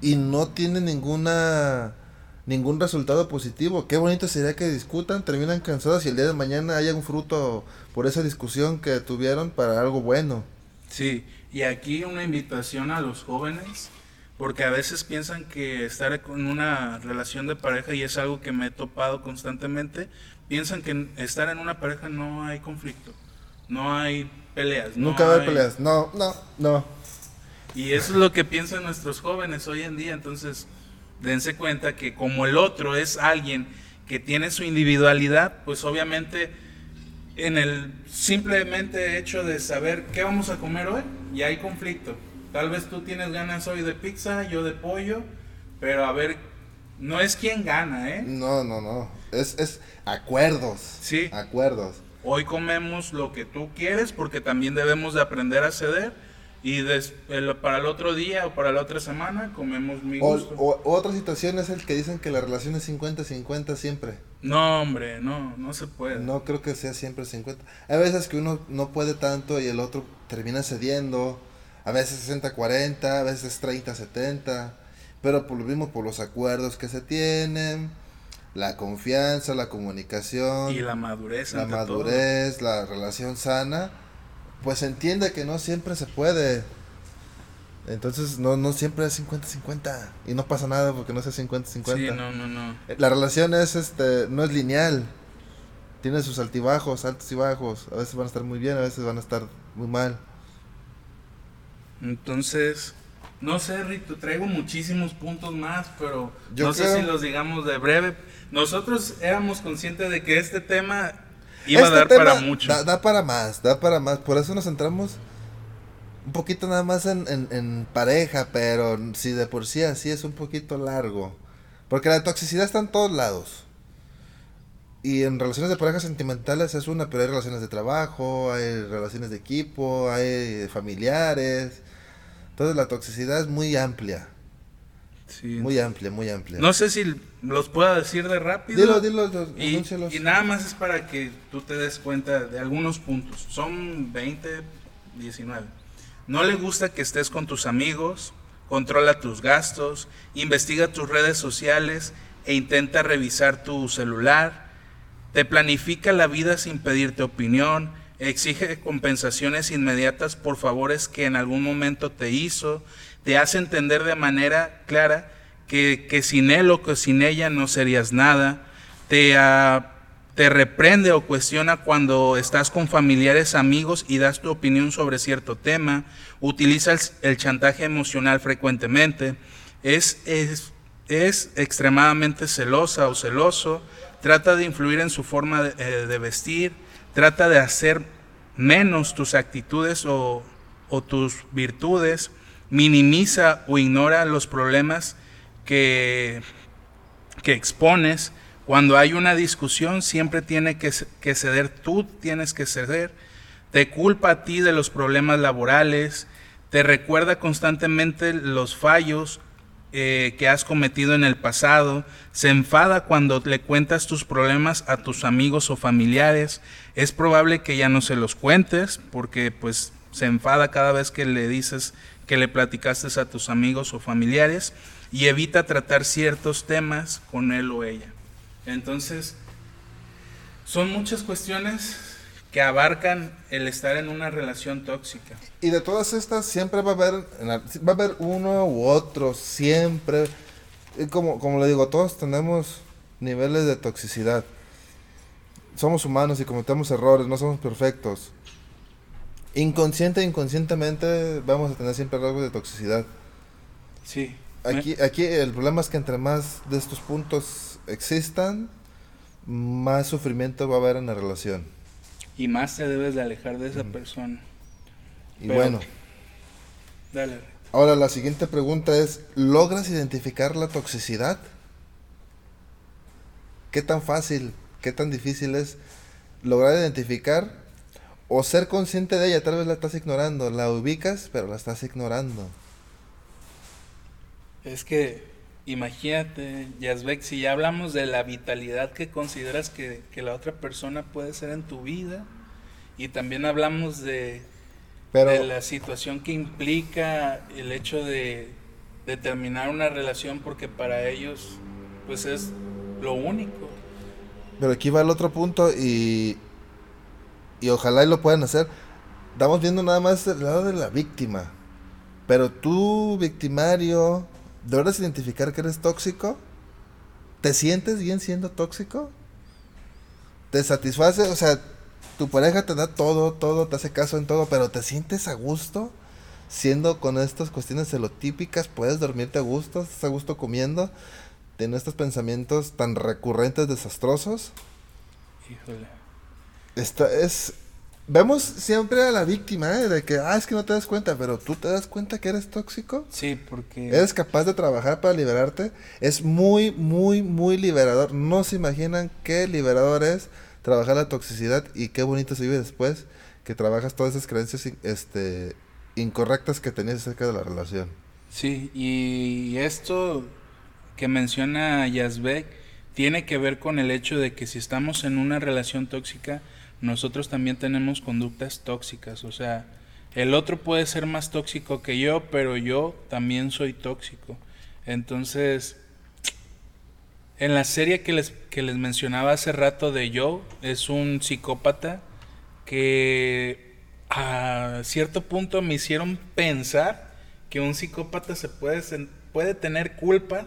y no tiene ninguna ningún resultado positivo. Qué bonito sería que discutan, terminan cansados y el día de mañana haya un fruto por esa discusión que tuvieron para algo bueno. Sí, y aquí una invitación a los jóvenes, porque a veces piensan que estar en una relación de pareja, y es algo que me he topado constantemente, piensan que estar en una pareja no hay conflicto, no hay peleas. Nunca hay peleas, no, no, no. Y eso es lo que piensan nuestros jóvenes hoy en día, entonces dense cuenta que como el otro es alguien que tiene su individualidad, pues obviamente en el simplemente hecho de saber qué vamos a comer hoy, y hay conflicto. Tal vez tú tienes ganas hoy de pizza, yo de pollo, pero a ver, no es quien gana, ¿eh? No, no, no. Es, es acuerdos. Sí. Acuerdos. Hoy comemos lo que tú quieres porque también debemos de aprender a ceder y para el otro día o para la otra semana comemos mi gusto. O, otra situación es el que dicen que la relación es 50-50 siempre. No, hombre, no, no se puede. No creo que sea siempre 50. Hay veces que uno no puede tanto y el otro termina cediendo. A veces 60-40, a veces 30-70. Pero por lo mismo, por los acuerdos que se tienen, la confianza, la comunicación. Y la madurez. La madurez, la relación sana pues entiende que no siempre se puede. Entonces no, no siempre es 50-50 y no pasa nada porque no sea 50-50. Sí, no, no, no. Eh, la relación es este no es lineal. Tiene sus altibajos, altos y bajos. A veces van a estar muy bien, a veces van a estar muy mal. Entonces, no sé, Rito, traigo muchísimos puntos más, pero no sé si los digamos de breve. Nosotros éramos conscientes de que este tema Iba a este dar para mucho. Da, para más, da para más. Por eso nos centramos un poquito nada más en, pareja, pero si de por sí así es un poquito largo. Porque la toxicidad está en todos lados. Y en relaciones de pareja sentimentales es una, pero hay relaciones de trabajo, hay relaciones de equipo, hay familiares. Entonces la toxicidad es muy amplia. Muy amplia, muy amplia. No sé si los pueda decir de rápido. Dilo, dilo, y, y, nada más es para que tú te des cuenta de algunos puntos. Son 20, 19. No le gusta que estés con tus amigos, controla tus gastos, investiga tus redes sociales e intenta revisar tu celular. Te planifica la vida sin pedirte opinión, exige compensaciones inmediatas por favores que en algún momento te hizo te hace entender de manera clara que, sin él o que sin ella no serías nada, te, ah, te reprende o cuestiona cuando estás con familiares, amigos y das tu opinión sobre cierto tema, utiliza el, chantaje emocional frecuentemente, es, es, es, extremadamente celosa o celoso, trata de influir en su forma de, eh, de vestir, trata de hacer menos tus actitudes o, o tus virtudes, minimiza o ignora los problemas que, que expones. Cuando hay una discusión siempre tiene que, ceder, tú tienes que ceder. Te culpa a ti de los problemas laborales, te recuerda constantemente los fallos eh, que has cometido en el pasado, se enfada cuando le cuentas tus problemas a tus amigos o familiares, es probable que ya no se los cuentes porque pues se enfada cada vez que le dices que le platicaste a tus amigos o familiares y evita tratar ciertos temas con él o ella. Entonces, son muchas cuestiones que abarcan el estar en una relación tóxica. Y de todas estas siempre va a haber, va a haber uno u otro, siempre. como, como le digo, todos tenemos niveles de toxicidad. Somos humanos y cometemos errores, no somos perfectos inconsciente e inconscientemente vamos a tener siempre rasgos de toxicidad. Sí. Aquí, aquí el problema es que entre más de estos puntos existan, más sufrimiento va a haber en la relación. Y más te debes de alejar de esa persona. Y bueno. Dale. Ahora la siguiente pregunta es, ¿logras identificar la toxicidad? ¿Qué tan fácil, qué tan difícil es lograr identificar o ser consciente de ella, tal vez la estás ignorando, la ubicas, pero la estás ignorando. Es que imagínate, Yazbek, si ya hablamos de la vitalidad que consideras que, la otra persona puede ser en tu vida, y también hablamos de, de la situación que implica el hecho de, de terminar una relación porque para ellos pues es lo único. Pero aquí va el otro punto y, y ojalá y lo puedan hacer. Estamos viendo nada más el lado de la víctima. Pero tú, victimario, ¿Debes identificar que eres tóxico? ¿Te sientes bien siendo tóxico? ¿Te satisface? O sea, tu pareja te da todo, todo, te hace caso en todo, pero ¿te sientes a gusto? Siendo con estas cuestiones celotípicas, puedes dormirte a gusto, estás a gusto comiendo, tienes estos pensamientos tan recurrentes, desastrosos. Híjole. Esta es, Vemos siempre a la víctima, ¿eh? De que, ah, es que no te das cuenta, pero tú te das cuenta que eres tóxico. Sí, porque... Eres capaz de trabajar para liberarte. Es muy, muy, muy liberador. No se imaginan qué liberador es trabajar la toxicidad y qué bonito se vive después que trabajas todas esas creencias este, incorrectas que tenías acerca de la relación. Sí, y esto que menciona Yazbek tiene que ver con el hecho de que si estamos en una relación tóxica, nosotros también tenemos conductas tóxicas. O sea, el otro puede ser más tóxico que yo, pero yo también soy tóxico. Entonces, en la serie que les, que les mencionaba hace rato de Joe, es un psicópata que a cierto punto me hicieron pensar que un psicópata se puede, puede tener culpa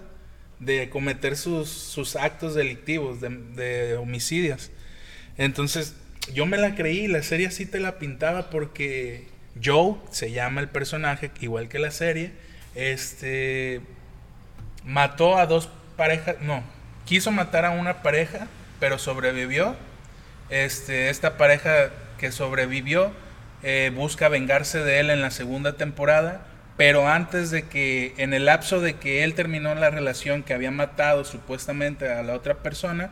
de cometer sus, sus actos delictivos, de, de homicidios. Entonces, yo me la creí, la serie así te la pintaba porque Joe se llama el personaje, igual que la serie, este mató a dos parejas, no, quiso matar a una pareja, pero sobrevivió. Este, esta pareja que sobrevivió eh, busca vengarse de él en la segunda temporada, pero antes de que, en el lapso de que él terminó la relación que había matado supuestamente a la otra persona,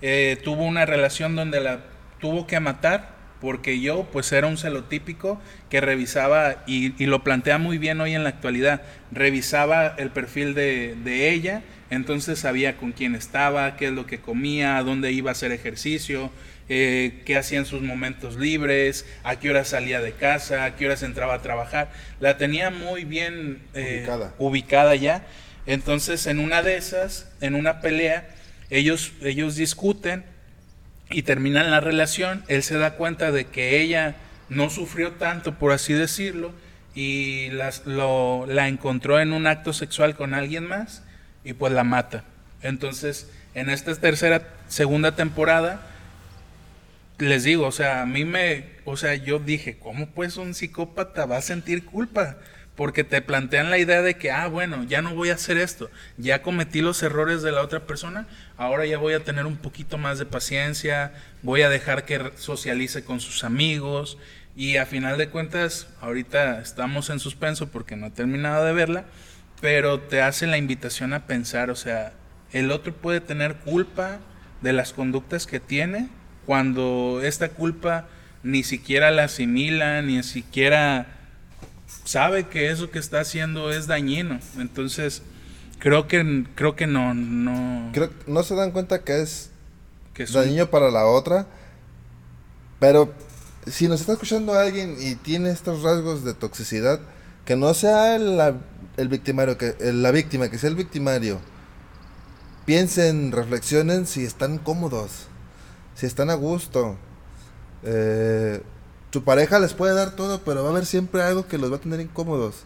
eh, tuvo una relación donde la tuvo que matar porque yo pues era un celotípico que revisaba y, lo plantea muy bien hoy en la actualidad, revisaba el perfil de, de, ella, entonces sabía con quién estaba, qué es lo que comía, a dónde iba a hacer ejercicio, eh, qué hacía en sus momentos libres, a qué hora salía de casa, a qué horas entraba a trabajar, la tenía muy bien eh, ubicada. ubicada ya, entonces en una de esas, en una pelea, ellos, ellos discuten, y terminan la relación, él se da cuenta de que ella no sufrió tanto, por así decirlo, y las, lo, la encontró en un acto sexual con alguien más y pues la mata. Entonces, en esta tercera, segunda temporada, les digo, o sea, a mí me, o sea, yo dije, ¿cómo pues un psicópata va a sentir culpa? Porque te plantean la idea de que, ah, bueno, ya no voy a hacer esto, ya cometí los errores de la otra persona, ahora ya voy a tener un poquito más de paciencia, voy a dejar que socialice con sus amigos y a final de cuentas, ahorita estamos en suspenso porque no he terminado de verla, pero te hace la invitación a pensar, o sea, el otro puede tener culpa de las conductas que tiene cuando esta culpa ni siquiera la asimila, ni siquiera sabe que eso que está haciendo es dañino. Entonces, creo que creo que no no creo, no se dan cuenta que es que dañino para la otra. Pero si nos está escuchando alguien y tiene estos rasgos de toxicidad, que no sea el, el victimario, que la víctima, que sea el victimario. Piensen, reflexionen si están cómodos, si están a gusto. Eh, tu pareja les puede dar todo, pero va a haber siempre algo que los va a tener incómodos.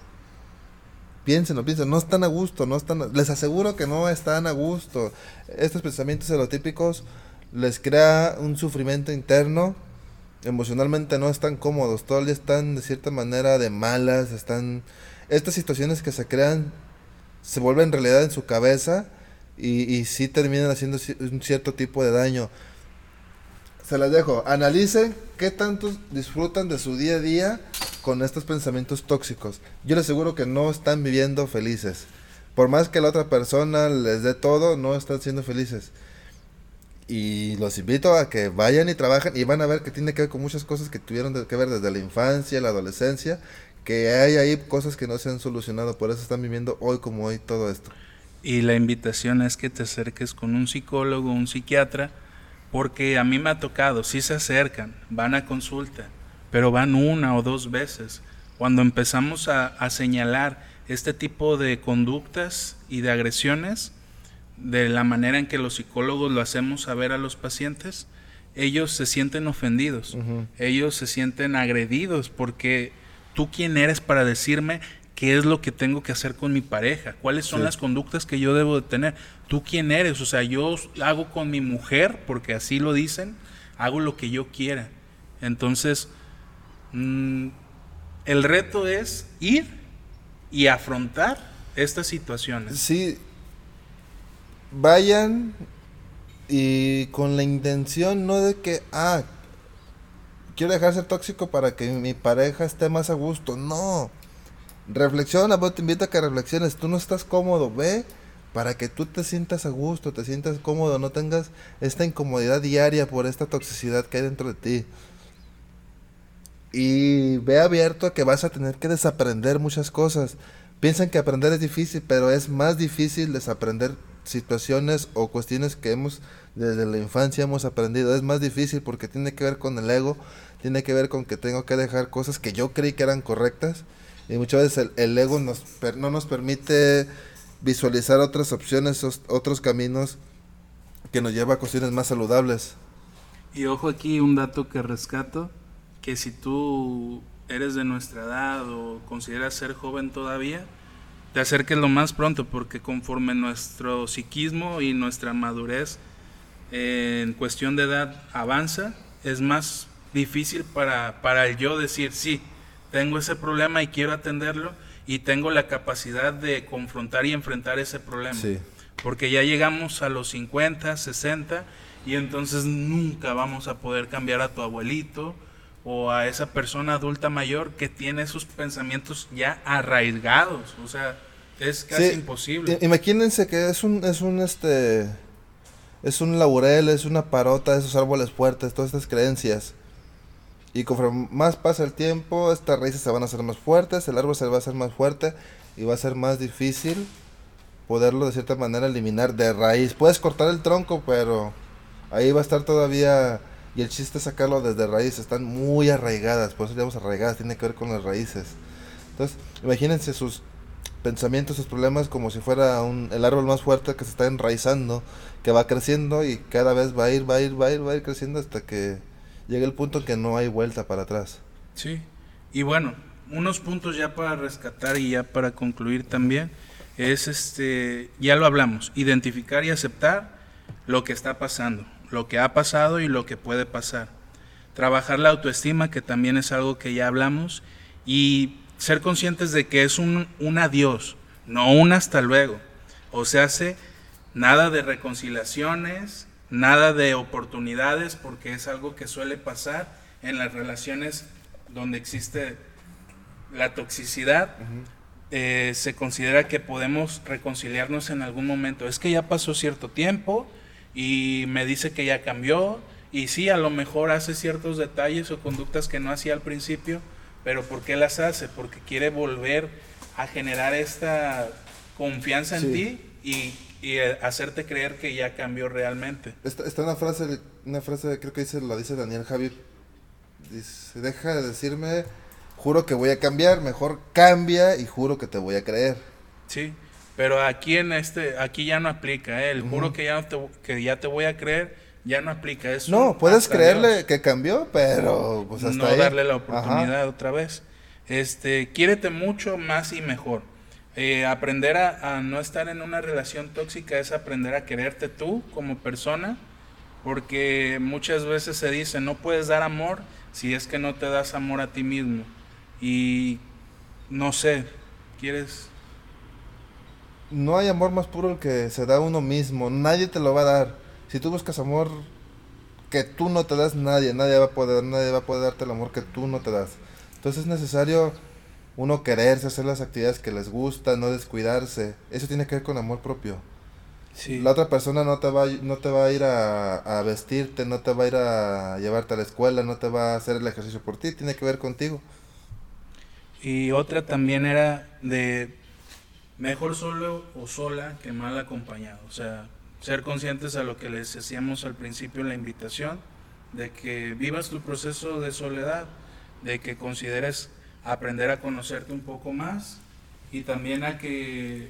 Piénsenlo, piensen, no están a gusto, no están, les aseguro que no están a gusto. Estos pensamientos serotípicos les crea un sufrimiento interno, emocionalmente no están cómodos, todo el día están de cierta manera de malas, están estas situaciones que se crean se vuelven realidad en su cabeza y, y sí terminan haciendo un cierto tipo de daño se las dejo. Analicen qué tanto disfrutan de su día a día con estos pensamientos tóxicos. Yo les aseguro que no están viviendo felices. Por más que la otra persona les dé todo, no están siendo felices. Y los invito a que vayan y trabajen y van a ver que tiene que ver con muchas cosas que tuvieron que ver desde la infancia, la adolescencia, que hay ahí cosas que no se han solucionado, por eso están viviendo hoy como hoy todo esto. Y la invitación es que te acerques con un psicólogo, un psiquiatra, porque a mí me ha tocado, sí se acercan, van a consulta, pero van una o dos veces. Cuando empezamos a, a señalar este tipo de conductas y de agresiones, de la manera en que los psicólogos lo hacemos saber a los pacientes, ellos se sienten ofendidos, ellos se sienten agredidos porque tú quién eres para decirme qué es lo que tengo que hacer con mi pareja, cuáles son las conductas que yo debo de tener, tú quién eres, o sea, yo hago con mi mujer, porque así lo dicen, hago lo que yo quiera. Entonces, mm, el reto es ir y afrontar estas situaciones. Sí, vayan y con la intención no de que, ah, quiero dejar de ser tóxico para que mi pareja esté más a gusto. No. Reflexiona, vos te invito a que reflexiones. Tú no estás cómodo, ve para que tú te sientas a gusto, te sientas cómodo, no tengas esta incomodidad diaria por esta toxicidad que hay dentro de ti. Y ve abierto a que vas a tener que desaprender muchas cosas. Piensan que aprender es difícil, pero es más difícil desaprender situaciones o cuestiones que hemos desde la infancia hemos aprendido. Es más difícil porque tiene que ver con el ego, tiene que ver con que tengo que dejar cosas que yo creí que eran correctas y muchas veces el, ego nos, no nos permite visualizar otras opciones, otros caminos que nos lleva a cuestiones más saludables. Y ojo aquí un dato que rescato, que si tú eres de nuestra edad o consideras ser joven todavía, te acerques lo más pronto, porque conforme nuestro psiquismo y nuestra madurez en cuestión de edad avanza, es más difícil para, para el yo decir, sí, tengo ese problema y quiero atenderlo y tengo la capacidad de confrontar y enfrentar ese problema. Porque ya llegamos a los 50, 60 y entonces nunca vamos a poder cambiar a tu abuelito o a esa persona adulta mayor que tiene sus pensamientos ya arraigados, o sea, es casi imposible. Imagínense que es un es un este es un laurel, es una parota, esos árboles fuertes, todas estas creencias. Y conforme más pasa el tiempo, estas raíces se van a hacer más fuertes, el árbol se va a hacer más fuerte y va a ser más difícil poderlo de cierta manera eliminar de raíz. Puedes cortar el tronco, pero ahí va a estar todavía y el chiste es sacarlo desde raíz, están muy arraigadas, por eso llamamos arraigadas, tiene que ver con las raíces. Entonces, imagínense sus pensamientos, sus problemas como si fuera un, el árbol más fuerte que se está enraizando, que va creciendo y cada vez va a ir, va a ir, va a ir, va a ir creciendo hasta que llegue el punto que no hay vuelta para atrás. Sí, y bueno, unos puntos ya para rescatar y ya para concluir también es este, ya lo hablamos, identificar y aceptar lo que está pasando lo que ha pasado y lo que puede pasar. Trabajar la autoestima, que también es algo que ya hablamos, y ser conscientes de que es un, un adiós, no un hasta luego. O sea, hace nada de reconciliaciones, nada de oportunidades, porque es algo que suele pasar en las relaciones donde existe la toxicidad. Eh, se considera que podemos reconciliarnos en algún momento. Es que ya pasó cierto tiempo, y me dice que ya cambió y sí, a lo mejor hace ciertos detalles o conductas que no hacía al principio, pero ¿por qué las hace? Porque quiere volver a generar esta confianza en ti y, y, eh, hacerte creer que ya cambió realmente. Está, está una frase, una frase creo que dice, la dice Daniel Javi, dice, deja de decirme, juro que voy a cambiar, mejor cambia y juro que te voy a creer. Sí, pero aquí en este, aquí ya no aplica, ¿eh? el juro que ya, te, que ya te voy a creer, ya no aplica. eso no, puedes creerle que cambió, pero pues hasta No darle la oportunidad otra vez. Este, quiérete mucho, más y mejor. Eh, aprender a, a, no estar en una relación tóxica es aprender a quererte tú como persona, porque muchas veces se dice, no puedes dar amor si es que no te das amor a ti mismo. Y no sé, ¿quieres no hay amor más puro el que se da uno mismo. Nadie te lo va a dar. Si tú buscas amor que tú no te das, nadie, nadie va a poder, nadie va a poder darte el amor que tú no te das. Entonces es necesario uno quererse, hacer las actividades que les gustan, no descuidarse. Eso tiene que ver con amor propio. La otra persona no te va, no te va a ir a, a vestirte, no te va a ir a llevarte a la escuela, no te va a hacer el ejercicio por ti, tiene que ver contigo. Y otra también era de mejor solo o sola que mal acompañado. O sea, ser conscientes a lo que les decíamos al principio en la invitación, de que vivas tu proceso de soledad, de que consideres aprender a conocerte un poco más y también a que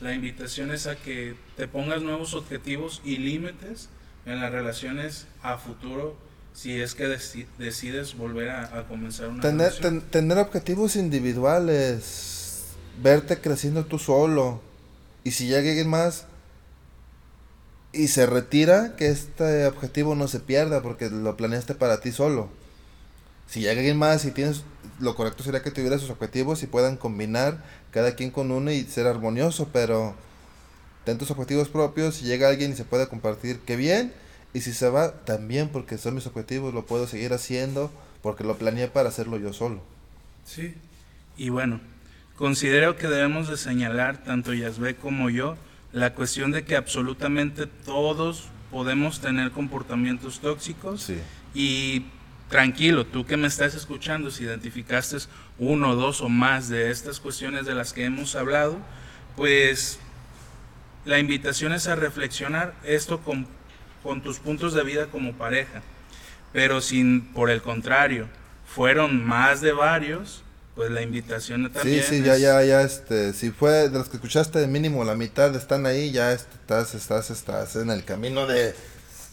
la invitación es a que te pongas nuevos objetivos y límites en las relaciones a futuro si es que decides volver a, comenzar una tener, tener objetivos individuales, verte creciendo tú solo y si llega alguien más y se retira, que este objetivo no se pierda porque lo planeaste para ti solo. Si llega alguien más y tienes, lo correcto sería que tuviera sus objetivos y puedan combinar cada quien con uno y ser armonioso, pero ten tus objetivos propios, si llega alguien y se puede compartir, qué bien, y si se va, también porque son mis objetivos, lo puedo seguir haciendo porque lo planeé para hacerlo yo solo. Sí, y bueno, considero que debemos de señalar, tanto Yasbe como yo, la cuestión de que absolutamente todos podemos tener comportamientos tóxicos sí. y tranquilo, tú que me estás escuchando, si identificaste uno, dos o más de estas cuestiones de las que hemos hablado, pues la invitación es a reflexionar esto con, con tus puntos de vida como pareja. Pero sin, por el contrario, fueron más de varios, pues la invitación también. Sí, sí, ya, ya, ya, este, si fue de los que escuchaste, mínimo la mitad están ahí, ya estás, estás, estás en el camino de,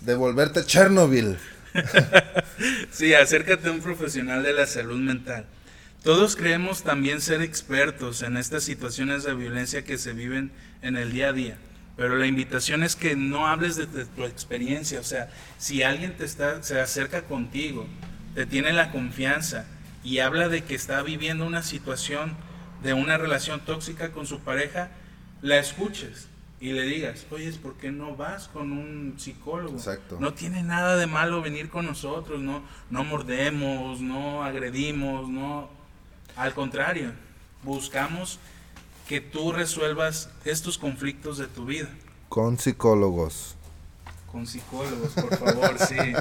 de volverte Chernobyl. sí, acércate a un profesional de la salud mental. Todos creemos también ser expertos en estas situaciones de violencia que se viven en el día a día, pero la invitación es que no hables de, tu experiencia, o sea, si alguien te está, se acerca contigo, te tiene la confianza y habla de que está viviendo una situación de una relación tóxica con su pareja, la escuches y le digas, oye, ¿por qué no vas con un psicólogo? Exacto. No tiene nada de malo venir con nosotros, no, no mordemos, no agredimos, no. Al contrario, buscamos que tú resuelvas estos conflictos de tu vida. Con psicólogos. Con psicólogos, por favor, sí.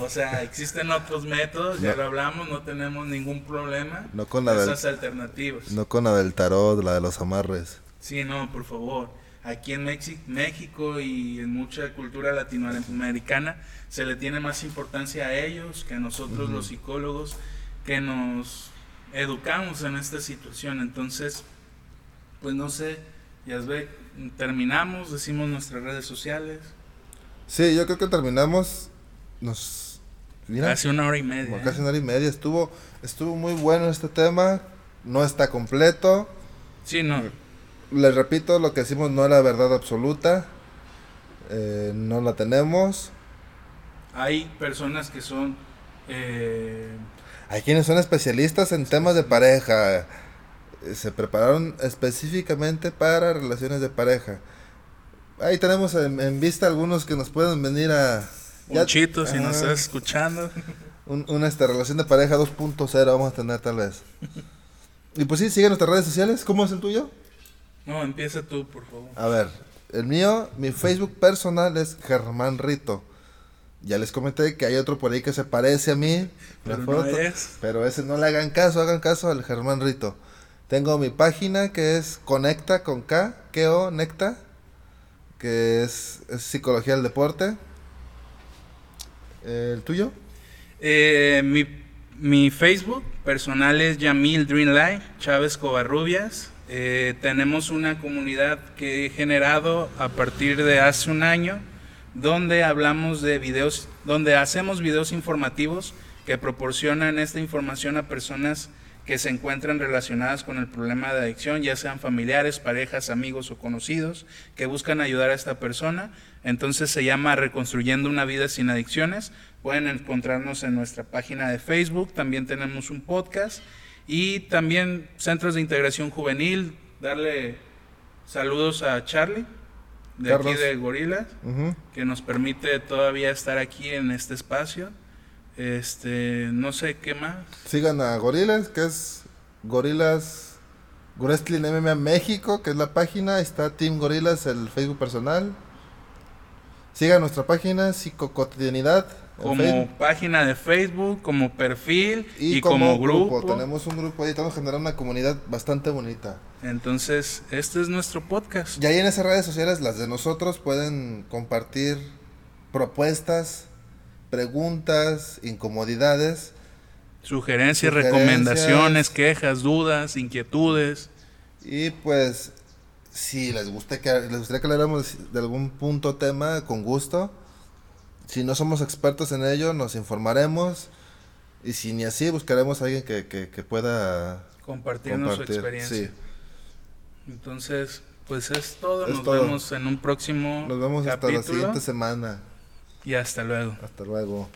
O sea, existen otros métodos, ya lo hablamos, no tenemos ningún problema. No con la esas alternativas. No con la del tarot, la de los amarres. Sí, no, por favor aquí en México y en mucha cultura latinoamericana se le tiene más importancia a ellos que a nosotros los psicólogos que nos educamos en esta situación. Entonces, pues no sé, ya ve, terminamos, decimos nuestras redes sociales. Sí, yo creo que terminamos. Nos casi una hora y media. ¿eh? Casi una hora y media. Estuvo, estuvo muy bueno este tema. No está completo. Sí, no les repito, lo que decimos no era verdad absoluta. Eh, no la tenemos. Hay personas que son... Eh, Hay quienes son especialistas en temas de pareja. Se prepararon específicamente para relaciones de pareja. Ahí tenemos en, vista algunos que nos pueden venir a... Un chito, si nos estás escuchando. una esta, relación de pareja 2.0 vamos a tener tal vez. Y pues sí, sigue nuestras redes sociales. ¿Cómo es el tuyo? No, empieza tú, por favor. A ver, el mío, mi Facebook personal es Germán Rito. Ya les comenté que hay otro por ahí que se parece a mí. Pero, pero ese no le hagan caso, hagan caso al Germán Rito. Tengo mi página que es Conecta con K, o Necta, que es, Psicología del Deporte. ¿El tuyo? Eh, mi, mi, Facebook personal es Yamil Dreamlight Chávez Covarrubias. Eh, tenemos una comunidad que he generado a partir de hace un año, donde hablamos de videos, donde hacemos videos informativos que proporcionan esta información a personas que se encuentran relacionadas con el problema de adicción, ya sean familiares, parejas, amigos o conocidos, que buscan ayudar a esta persona. Entonces se llama Reconstruyendo una vida sin adicciones. Pueden encontrarnos en nuestra página de Facebook, también tenemos un podcast y también centros de integración juvenil, darle saludos a Charlie, de aquí de Gorilas, que nos permite todavía estar aquí en este espacio. Este, no sé qué más. Sigan a Gorilas, que es Gorilas Wrestling MMA México, que es la página. Está Team Gorilas, el Facebook personal. Sigan nuestra página, Psicocotidianidad como página de Facebook, como perfil y, como, grupo. Tenemos un grupo ahí, estamos generando una comunidad bastante bonita. Entonces, este es nuestro podcast. Y ahí en esas redes sociales, las de nosotros, pueden compartir propuestas, preguntas, incomodidades. Sugerencias, recomendaciones, quejas, dudas, inquietudes. Y pues, si les, gusta que, les gustaría que habláramos de algún punto tema, con gusto. Si no somos expertos en ello, nos informaremos. Y si ni así, buscaremos a alguien que, que, pueda compartirnos su experiencia. Entonces, pues es todo. Nos vemos en un próximo. Nos vemos hasta la siguiente semana. Y hasta luego. Hasta luego.